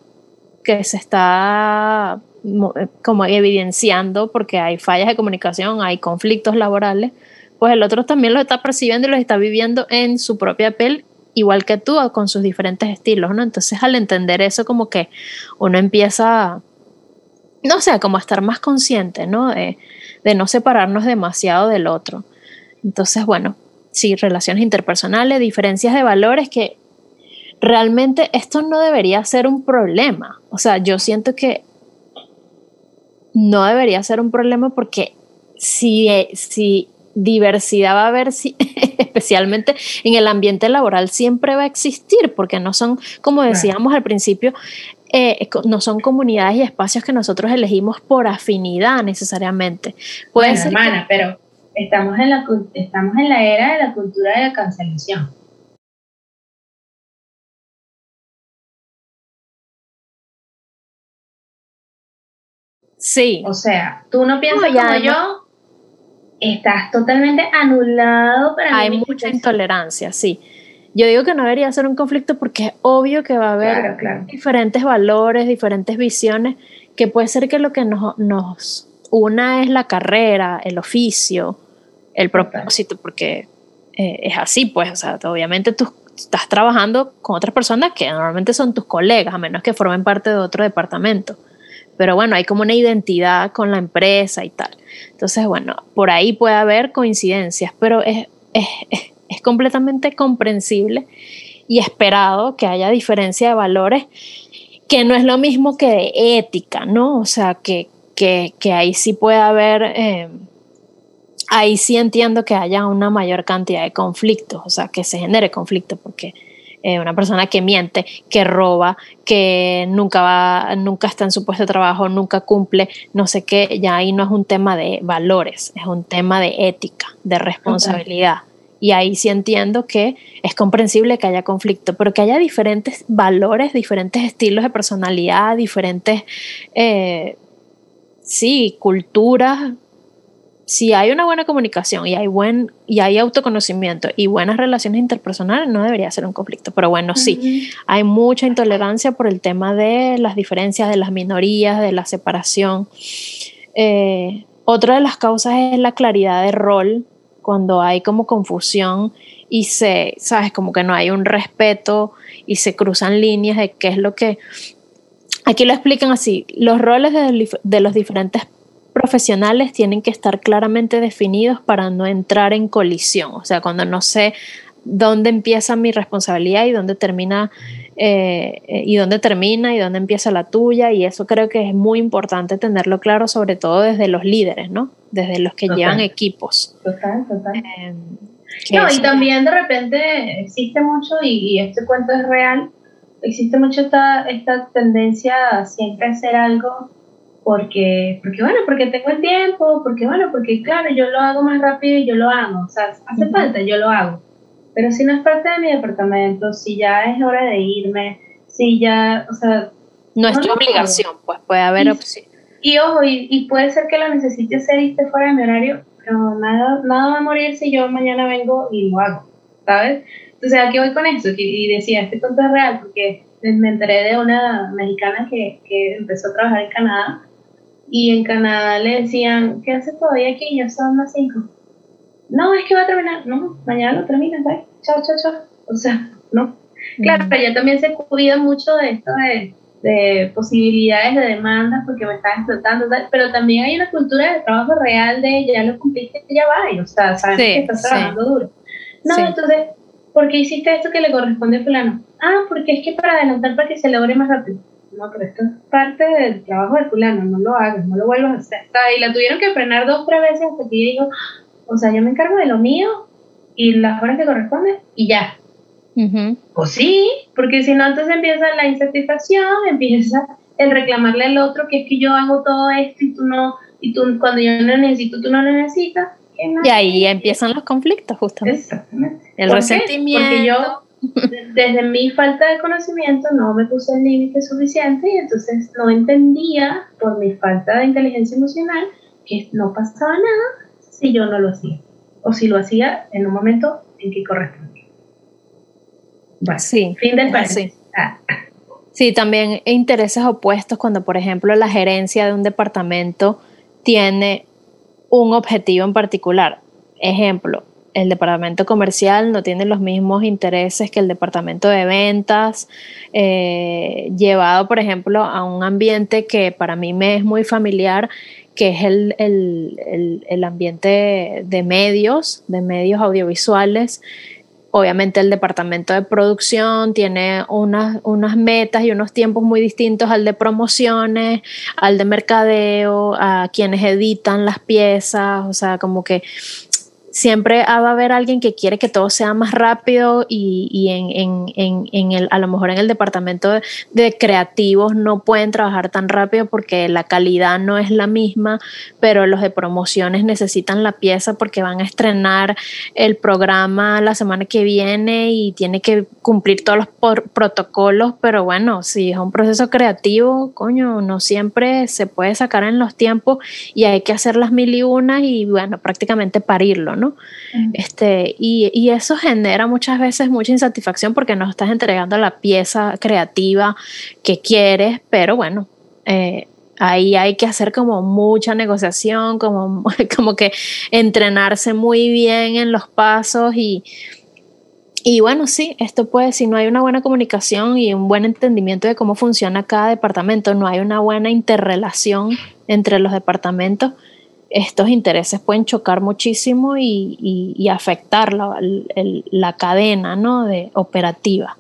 Speaker 1: que se está eh, como evidenciando porque hay fallas de comunicación, hay conflictos laborales, pues el otro también lo está percibiendo y lo está viviendo en su propia piel igual que tú, con sus diferentes estilos, ¿no? Entonces al entender eso como que uno empieza, no sé, como a estar más consciente, ¿no? De, no separarnos demasiado del otro. Entonces, bueno, sí, relaciones interpersonales, diferencias de valores que realmente esto no debería ser un problema. O sea, yo siento que no debería ser un problema porque si, si diversidad va a haber, especialmente en el ambiente laboral, siempre va a existir, porque no son, como decíamos al principio, eh, no son comunidades y espacios que nosotros elegimos por afinidad necesariamente.
Speaker 3: Puede ser hermana, pero estamos en, la, estamos en la era de la cultura de la cancelación.
Speaker 1: Sí.
Speaker 3: O sea, tú no piensas como yo, estás totalmente anulado para
Speaker 1: Hay mucha intolerancia, sí. Yo digo que no debería ser un conflicto porque es obvio que va a haber diferentes valores, diferentes visiones, que puede ser que lo que nos, nos una es la carrera, el oficio, el propósito, porque eh, es así, pues, o sea, obviamente tú estás trabajando con otras personas que normalmente son tus colegas, a menos que formen parte de otro departamento. Pero bueno, hay como una identidad con la empresa y tal. Entonces, bueno, por ahí puede haber coincidencias, pero es, es, es completamente comprensible y esperado que haya diferencia de valores, que no es lo mismo que de ética, ¿no? O sea, que, que, que ahí sí puede haber, eh, ahí sí entiendo que haya una mayor cantidad de conflictos, o sea, que se genere conflicto, porque eh, una persona que miente, que roba, que nunca va, nunca está en su puesto de trabajo, nunca cumple, no sé qué, ya ahí no es un tema de valores, es un tema de ética, de responsabilidad. Y ahí sí entiendo que es comprensible que haya conflicto, pero que haya diferentes valores, diferentes estilos de personalidad, diferentes, eh, sí, culturas. Si hay una buena comunicación y hay, buen, y hay autoconocimiento y buenas relaciones interpersonales, no debería ser un conflicto. Pero bueno, sí, hay mucha intolerancia por el tema de las diferencias, de las minorías, de la separación. Eh, otra de las causas es la claridad de rol cuando hay como confusión y se, sabes, como que no hay un respeto y se cruzan líneas de qué es lo que... Aquí lo explican así, los roles de, los diferentes profesionales tienen que estar claramente definidos para no entrar en colisión, o sea, cuando no sé dónde empieza mi responsabilidad y dónde termina eh, y dónde termina y dónde empieza la tuya y eso creo que es muy importante tenerlo claro sobre todo desde los líderes, ¿no? desde los que llevan equipos.
Speaker 3: Total, total. Eh, no, y también de repente existe mucho, y, este cuento es real, existe mucho esta, esta tendencia a siempre hacer algo porque, porque, bueno, porque tengo el tiempo, porque, bueno, porque, claro, yo lo hago más rápido y yo lo hago, o sea, hace falta, yo lo hago. Pero si no es parte de mi departamento, si ya es hora de irme, si ya, o sea...
Speaker 1: No es tu obligación, pues puede haber opción
Speaker 3: y ojo, y, puede ser que lo necesite hacer y esté fuera de mi horario, pero nada, nada va a morir si yo mañana vengo y lo hago, ¿sabes? Entonces, ¿a qué voy con esto? Y decía, este cuento es real, porque me enteré de una mexicana que, que empezó a trabajar en Canadá, y en Canadá le decían, ¿qué hace todavía aquí? Ya son las 5. No, es que va a terminar. No, mañana lo termina, ¿sabes? Chao, chao, chao. O sea, no. Claro, pero ya también se cuida mucho de esto de de posibilidades de demandas porque me están explotando, pero también hay una cultura de trabajo real de ya lo cumpliste, ya va, o sea, sabes que estás trabajando duro. No, entonces, ¿por qué hiciste esto que le corresponde a fulano? Ah, porque es que para adelantar para que se logre más rápido. No, pero esto es parte del trabajo de fulano, no lo hagas, no lo vuelvas a hacer. Y la tuvieron que frenar dos, tres veces hasta que yo digo, o sea, yo me encargo de lo mío y las horas que corresponden y ya, o sí, porque si no, entonces empieza la insatisfacción, empieza el reclamarle al otro que es que yo hago todo esto y tú no, y tú cuando yo no necesito, tú no lo necesitas.
Speaker 1: Y ahí empiezan los conflictos, justamente. Exactamente. El resentimiento.
Speaker 3: Porque yo, desde mi falta de conocimiento, no me puse el límite suficiente y entonces no entendía, por mi falta de inteligencia emocional, que no pasaba nada si yo no lo hacía. O si lo hacía en un momento en que corresponde
Speaker 1: sí,
Speaker 3: fin del sí. Ah.
Speaker 1: Sí, también intereses opuestos cuando, por ejemplo, la gerencia de un departamento tiene un objetivo en particular. Ejemplo, el departamento comercial no tiene los mismos intereses que el departamento de ventas, eh, llevado, por ejemplo, a un ambiente que para mí me es muy familiar, que es el, el, el ambiente de medios, de medios audiovisuales, Obviamente el departamento de producción tiene unas, unas metas y unos tiempos muy distintos al de promociones, al de mercadeo, a quienes editan las piezas, o sea, como que siempre va a haber alguien que quiere que todo sea más rápido y, en, el, a lo mejor en el departamento de, creativos no pueden trabajar tan rápido porque la calidad no es la misma, pero los de promociones necesitan la pieza porque van a estrenar el programa la semana que viene y tiene que cumplir todos los protocolos, pero bueno, si es un proceso creativo, coño, no siempre se puede sacar en los tiempos y hay que hacer las mil y unas y bueno, prácticamente parirlo, ¿no? Este, y, eso genera muchas veces mucha insatisfacción porque no estás entregando la pieza creativa que quieres, pero bueno, eh, ahí hay que hacer como mucha negociación, como, como que entrenarse muy bien en los pasos y, y bueno, sí, esto puede, si no hay una buena comunicación y un buen entendimiento de cómo funciona cada departamento, no hay una buena interrelación entre los departamentos, estos intereses pueden chocar muchísimo y, afectar la, cadena ¿no? de operativa.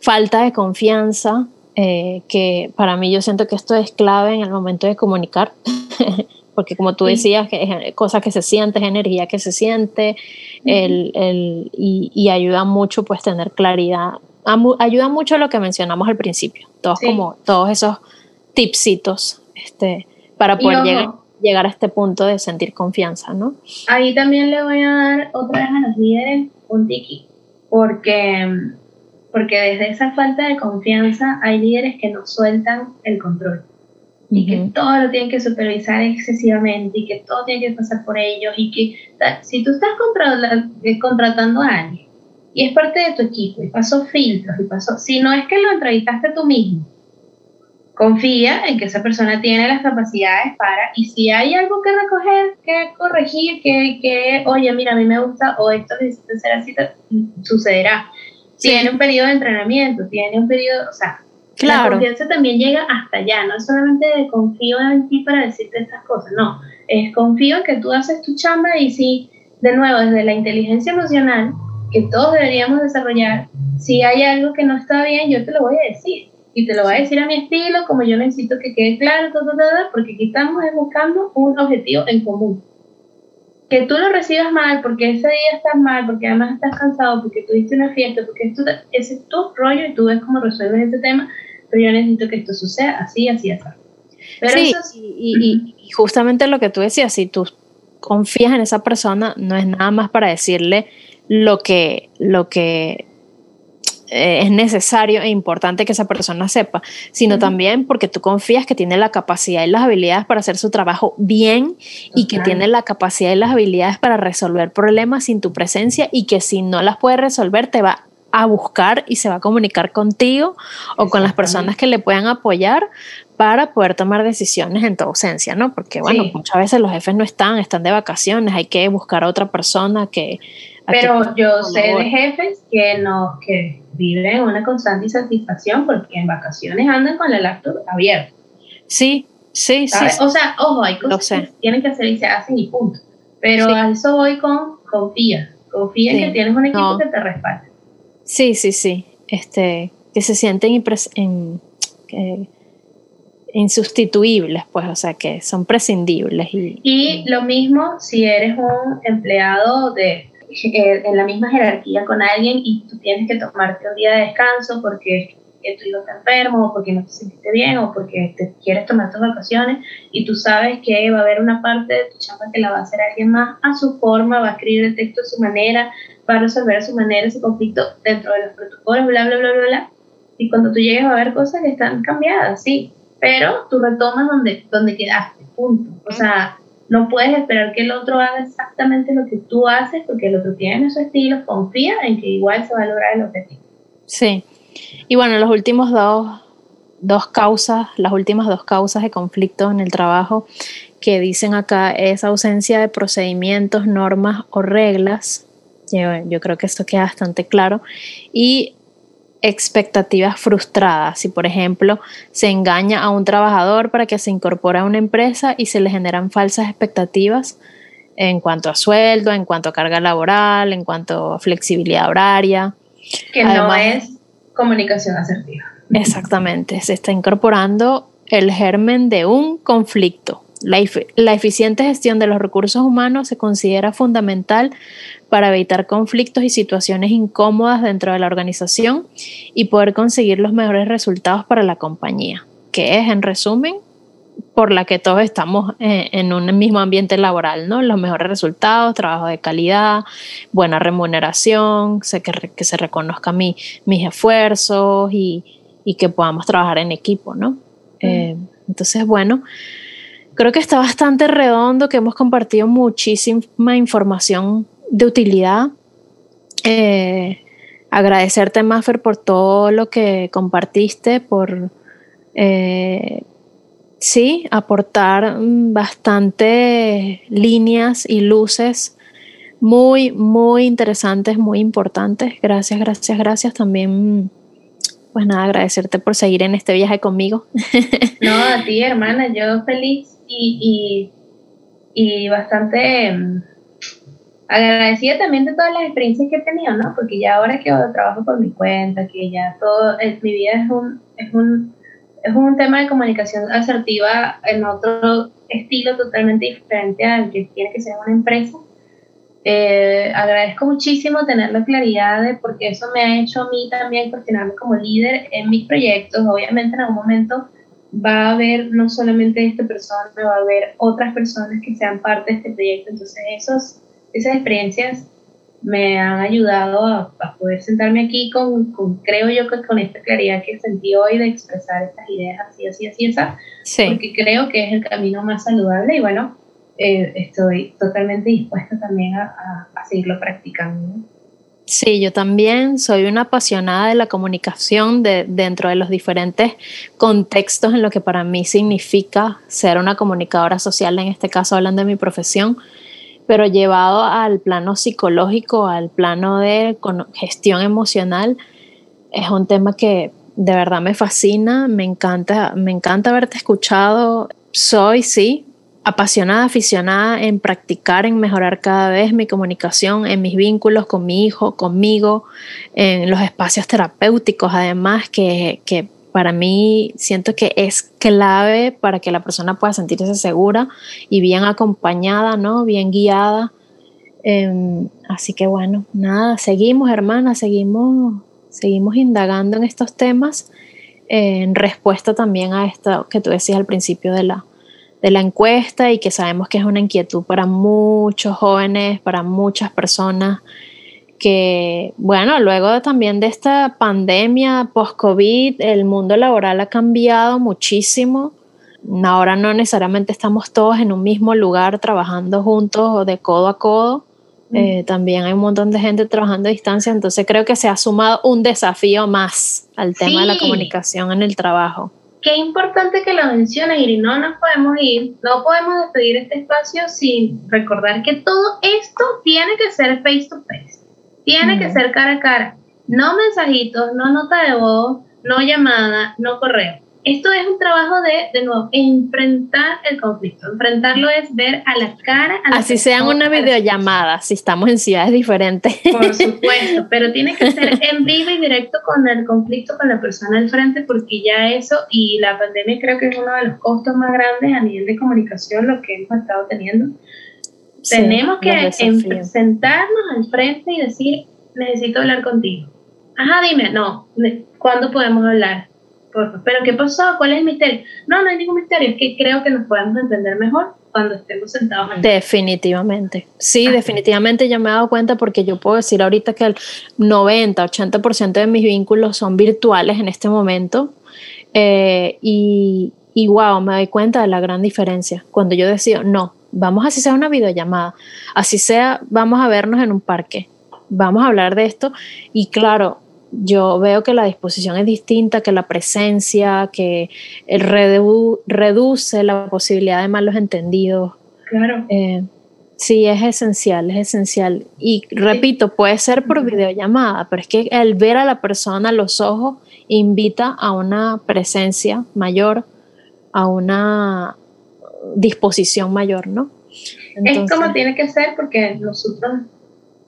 Speaker 1: Falta de confianza, eh, que para mí yo siento que esto es clave en el momento de comunicar, porque como tú decías, que es cosa que se siente, es energía que se siente, y, ayuda mucho pues tener claridad, ayuda mucho lo que mencionamos al principio, todos como todos esos tipsitos este, para poder llegar llegar a este punto de sentir confianza, ¿no?
Speaker 3: Ahí también le voy a dar otra vez a los líderes un tiki, porque, porque desde esa falta de confianza hay líderes que no sueltan el control y que todo lo tienen que supervisar excesivamente y que todo tiene que pasar por ellos y que si tú estás eh, contratando a alguien y es parte de tu equipo y pasó filtros y pasó, si no es que lo entrevistaste tú mismo, confía en que esa persona tiene las capacidades para, y si hay algo que recoger, que corregir, que, que oye, mira, a mí me gusta, o esto necesita ser así, sucederá. Tiene un periodo de entrenamiento, tiene un periodo, o sea, la confianza también llega hasta allá, no solamente de confío en ti para decirte estas cosas, no, es confío en que tú haces tu chamba y si, de nuevo, desde la inteligencia emocional, que todos deberíamos desarrollar, si hay algo que no está bien, yo te lo voy a decir y te lo voy a decir a mi estilo, como yo necesito que quede claro, todo, todo, porque aquí estamos buscando un objetivo en común. Que tú lo recibas mal, porque ese día estás mal, porque además estás cansado, porque tuviste una fiesta, porque esto, ese es tu rollo y tú ves cómo resuelves ese tema, pero yo necesito que esto suceda así, así, así.
Speaker 1: Pero sí, y, y justamente lo que tú decías, si tú confías en esa persona, no es nada más para decirle lo que, lo que eh, es necesario e importante que esa persona sepa, sino también porque tú confías que tiene la capacidad y las habilidades para hacer su trabajo bien y que tiene la capacidad y las habilidades para resolver problemas sin tu presencia y que si no las puede resolver te va a buscar y se va a comunicar contigo o con las personas que le puedan apoyar para poder tomar decisiones en tu ausencia, ¿no? Porque, bueno, muchas veces los jefes no están, están de vacaciones, hay que buscar a otra persona que...
Speaker 3: Pero yo sé de jefes que no, que viven una constante insatisfacción porque en vacaciones andan con el laptop abierto.
Speaker 1: Sí, sí, sí.
Speaker 3: O sea, ojo, hay cosas que tienen que hacer y se hacen y punto. Pero a eso voy con confía. Confía en que tienes un equipo que te respalde.
Speaker 1: Sí, sí, sí. Este, que se sienten en, insustituibles, pues, o sea, que son prescindibles.
Speaker 3: y lo mismo si eres un empleado de eh, en la misma jerarquía con alguien y tú tienes que tomarte un día de descanso porque tu hijo está enfermo o porque no te sentiste bien o porque te quieres tomar tus vacaciones y tú sabes que va a haber una parte de tu chamba que la va a hacer alguien más a su forma, va a escribir el texto a su manera, va a resolver a su manera ese conflicto dentro de los protocolos, bla, bla, bla, bla, bla. Y cuando tú llegues a ver cosas que están cambiadas, sí, pero tú retomas donde, donde quedaste, punto. O sea, no puedes esperar que el otro haga exactamente lo que tú haces porque el otro tiene su estilo, confía en que igual se va a lograr el objetivo.
Speaker 1: Sí. Y bueno, los últimos dos, dos causas, las últimas dos causas de conflicto en el trabajo que dicen acá es ausencia de procedimientos, normas o reglas. Yo, yo creo que esto queda bastante claro. Y expectativas frustradas. Si, por ejemplo, se engaña a un trabajador para que se incorpore a una empresa y se le generan falsas expectativas en cuanto a sueldo, en cuanto a carga laboral, en cuanto a flexibilidad horaria.
Speaker 3: Que no es comunicación asertiva.
Speaker 1: Exactamente, se está incorporando el germen de un conflicto La, eficiente gestión de los recursos humanos se considera fundamental para evitar conflictos y situaciones incómodas dentro de la organización y poder conseguir los mejores resultados para la compañía, que es, en resumen, por la que todos estamos eh, en un mismo ambiente laboral, ¿no? Los mejores resultados, trabajo de calidad, buena remuneración, que, se reconozca mi, mis esfuerzos y, y, que podamos trabajar en equipo, ¿no? Eh, entonces, bueno, creo que está bastante redondo, que hemos compartido muchísima información de utilidad. Eh, agradecerte, Maffer, por todo lo que compartiste, por eh, sí, aportar bastante líneas y luces muy, muy interesantes, muy importantes. Gracias, gracias, gracias. También pues nada, agradecerte por seguir en este viaje conmigo.
Speaker 3: No, a ti, hermana, yo feliz y, y, bastante mm, agradecida también de todas las experiencias que he tenido, ¿no? Porque ya ahora que trabajo por mi cuenta, que ya todo, mi vida es un, es un, es un tema de comunicación asertiva en otro estilo totalmente diferente al que tiene que ser una empresa eh, agradezco muchísimo tener la claridad de porque eso me ha hecho a mí también cuestionarme como líder en mis proyectos. Obviamente en algún momento va a haber no solamente esta persona, va a haber otras personas que sean parte de este proyecto. Entonces esos, esas experiencias me han ayudado a, poder sentarme aquí con, con, creo yo que con esta claridad que sentí hoy de expresar estas ideas así, así, así, esa, sí. porque creo que es el camino más saludable y bueno, eh, estoy totalmente dispuesta también a, seguirlo practicando.
Speaker 1: Sí, yo también soy una apasionada de la comunicación de, dentro de los diferentes contextos en lo que para mí significa ser una comunicadora social, en este caso hablando de mi profesión, pero llevado al plano psicológico, al plano de gestión emocional, es un tema que de verdad me fascina, me encanta, me encanta haberte escuchado. Soy, sí, apasionada, aficionada en practicar, en mejorar cada vez mi comunicación, en mis vínculos con mi hijo, conmigo, en los espacios terapéuticos, además, que, que para mí siento que es clave para que la persona pueda sentirse segura y bien acompañada, ¿no? Bien guiada. Em, así que bueno, nada, seguimos, hermana, seguimos, seguimos indagando en estos temas en respuesta también a esto que tú decías al principio de la, de la encuesta y que sabemos que es una inquietud para muchos jóvenes, para muchas personas que, bueno, luego también de esta pandemia post-COVID, el mundo laboral ha cambiado muchísimo. Ahora no necesariamente estamos todos en un mismo lugar trabajando juntos o de codo a codo. Mm. Eh, también hay un montón de gente trabajando a distancia, entonces creo que se ha sumado un desafío más al tema de la comunicación en el trabajo.
Speaker 3: Qué importante que lo mencionas, y no nos podemos ir, no podemos despedir este espacio sin recordar que todo esto tiene que ser face to face, tiene que ser cara a cara, no mensajitos, no nota de voz, no llamada, no correo esto es un trabajo de, de nuevo, enfrentar el conflicto. Enfrentarlo es ver a la cara. A
Speaker 1: Así sean una videollamada, si estamos en ciudades diferentes.
Speaker 3: Por supuesto, pero tiene que ser en vivo y directo con el conflicto con la persona al frente, porque ya eso y la pandemia creo que es uno de los costos más grandes a nivel de comunicación, lo que hemos estado teniendo. Tenemos que sentarnos al frente y decir, necesito hablar contigo. Ajá, dime, no, ¿cuándo podemos hablar? pero ¿qué pasó? ¿Cuál es el misterio? No, no hay ningún misterio, es que creo que nos podemos entender mejor cuando estemos sentados.
Speaker 1: Definitivamente, sí, definitivamente yo me he dado cuenta porque yo puedo decir ahorita que el 90, 80% de mis vínculos son virtuales en este momento eh, y, y wow, me doy cuenta de la gran diferencia cuando yo decido, no, vamos así sea una videollamada, así sea, vamos a vernos en un parque, vamos a hablar de esto y claro, yo veo que la disposición es distinta, que la presencia, que el reduce la posibilidad de malos entendidos.
Speaker 3: Claro.
Speaker 1: Eh, sí, es esencial, es esencial. Y repito, puede ser por videollamada, pero es que el ver a la persona a los ojos invita a una presencia mayor, a una disposición mayor, ¿no?
Speaker 3: es como tiene que ser porque nosotros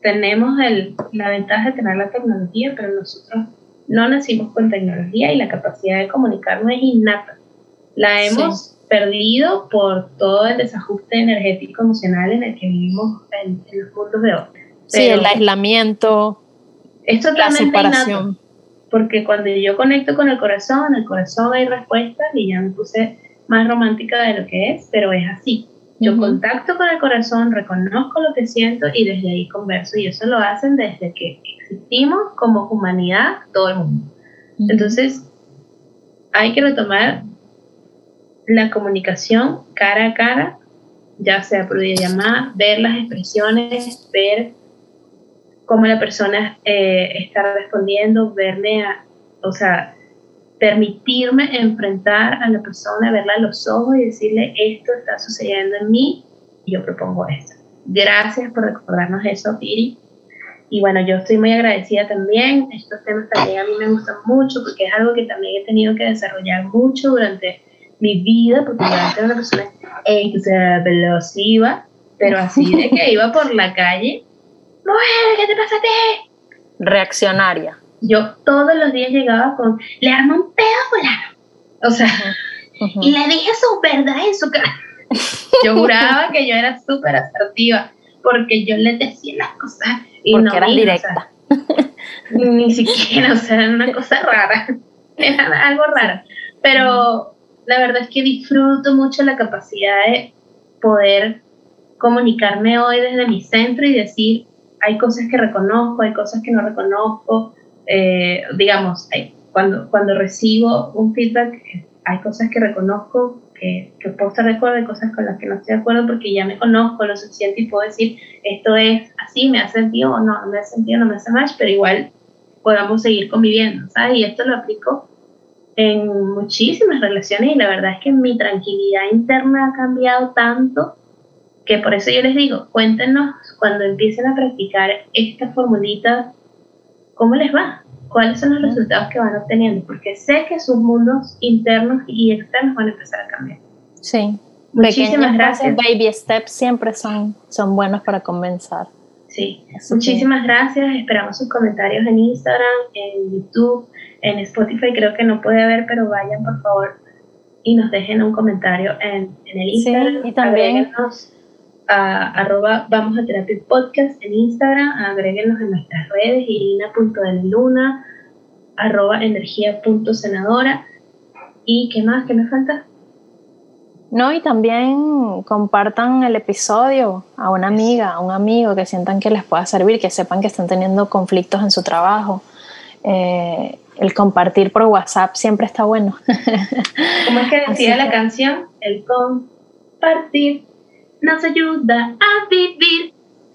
Speaker 3: tenemos el, la ventaja de tener la tecnología, pero nosotros no nacimos con tecnología y la capacidad de comunicarnos es innata. La hemos perdido por todo el desajuste energético emocional en el que vivimos en, los mundos de hoy.
Speaker 1: sí, el aislamiento,
Speaker 3: es totalmente la separación. porque cuando yo conecto con el corazón, el corazón hay respuestas y ya me puse más romántica de lo que es, pero es así. Yo contacto con el corazón, reconozco lo que siento y desde ahí converso. Y eso lo hacen desde que existimos como humanidad, todo el mundo. Entonces, hay que retomar la comunicación cara a cara, ya sea por videollamada, ver las expresiones, ver cómo la persona eh, está respondiendo, verle, a, o sea, permitirme enfrentar a la persona, verla a los ojos y decirle, esto está sucediendo en mí y yo propongo esto. Gracias por recordarnos eso, Piri. Y bueno, yo estoy muy agradecida también. Estos temas también a mí me gustan mucho porque es algo que también he tenido que desarrollar mucho durante mi vida, porque yo era una persona explosiva, pero así de que iba por la calle, mujer, ¿qué te pasa a ti?
Speaker 1: Reaccionaria
Speaker 3: yo todos los días llegaba con, le armó un pedo fulano. O sea, y le dije su verdad en su cara. Yo juraba que yo era súper asertiva porque yo le decía las cosas
Speaker 1: y porque no directa.
Speaker 3: ni siquiera, o sea, era una cosa rara. Era algo raro. Pero la verdad es que disfruto mucho la capacidad de poder comunicarme hoy desde mi centro y decir, hay cosas que reconozco, hay cosas que no reconozco, eh, digamos, cuando, cuando recibo un feedback, hay cosas que reconozco, que, que puedo estar de acuerdo, hay cosas con las que no estoy de acuerdo porque ya me conozco lo suficiente y puedo decir, esto es así, me hace sentido o no, no me hace sentido, no me hace match, pero igual podamos seguir conviviendo, ¿sabes? Y esto lo aplico en muchísimas relaciones y la verdad es que mi tranquilidad interna ha cambiado tanto que por eso yo les digo, cuéntenos cuando empiecen a practicar esta formulita ¿cómo les va? ¿Cuáles son los resultados que van obteniendo? Porque sé que sus mundos internos y externos van a empezar a cambiar.
Speaker 1: Sí. Muchísimas gracias. Baby steps siempre son, son buenos para comenzar.
Speaker 3: Sí, muchísimas gracias. Esperamos sus comentarios en Instagram, en YouTube, en Spotify. Creo que no puede haber, pero vayan por favor y nos dejen un comentario en, el Instagram.
Speaker 1: Sí, y también
Speaker 3: a arroba vamos a terapia podcast en Instagram, agréguenos en nuestras redes, irina.deluna, arroba energía.senadora. ¿Y qué más? ¿Qué me falta?
Speaker 1: No, y también compartan el episodio a una amiga, a un amigo que sientan que les pueda servir, que sepan que están teniendo conflictos en su trabajo. Eh, el compartir por WhatsApp siempre está bueno.
Speaker 3: ¿Cómo es que decía la canción? El compartir nos ayuda a vivir.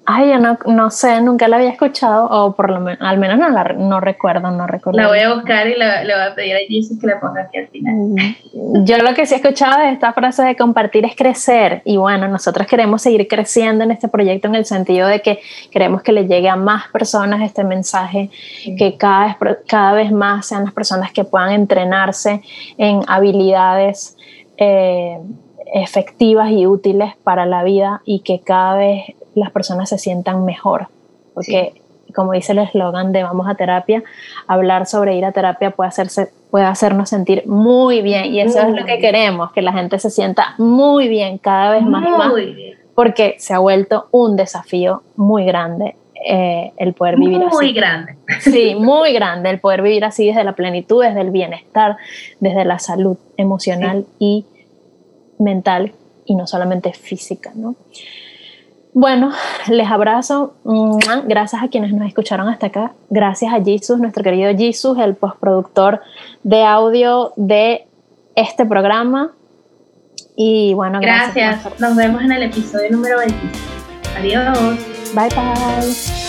Speaker 1: Ay, yo no, no sé, nunca la había escuchado, o por lo menos, al menos no la no recuerdo, no recuerdo.
Speaker 3: La voy a buscar y le voy a pedir a Jesus que la ponga aquí al final.
Speaker 1: Mm, yo lo que sí he escuchado de esta frase de compartir es crecer, y bueno, nosotros queremos seguir creciendo en este proyecto en el sentido de que queremos que le llegue a más personas este mensaje, que cada vez, cada vez más sean las personas que puedan entrenarse en habilidades. Eh, efectivas y útiles para la vida y que cada vez las personas se sientan mejor. Porque, como dice el eslogan de Vamos a terapia, hablar sobre ir a terapia puede, hacerse, puede hacernos sentir muy bien y eso es lo que queremos, que la gente se sienta muy bien cada vez más. Porque se ha vuelto un desafío muy grande eh, el poder vivir
Speaker 3: así. Muy grande.
Speaker 1: Sí, muy grande el poder vivir así desde la plenitud, desde el bienestar, desde la salud emocional y mental y no solamente física, ¿no? Bueno, les abrazo. Gracias a quienes nos escucharon hasta acá. Gracias a Jesus, nuestro querido Jesus, el postproductor de audio de este programa. Y bueno,
Speaker 3: gracias. gracias. Nos vemos en el episodio número 20. Adiós.
Speaker 1: Bye bye.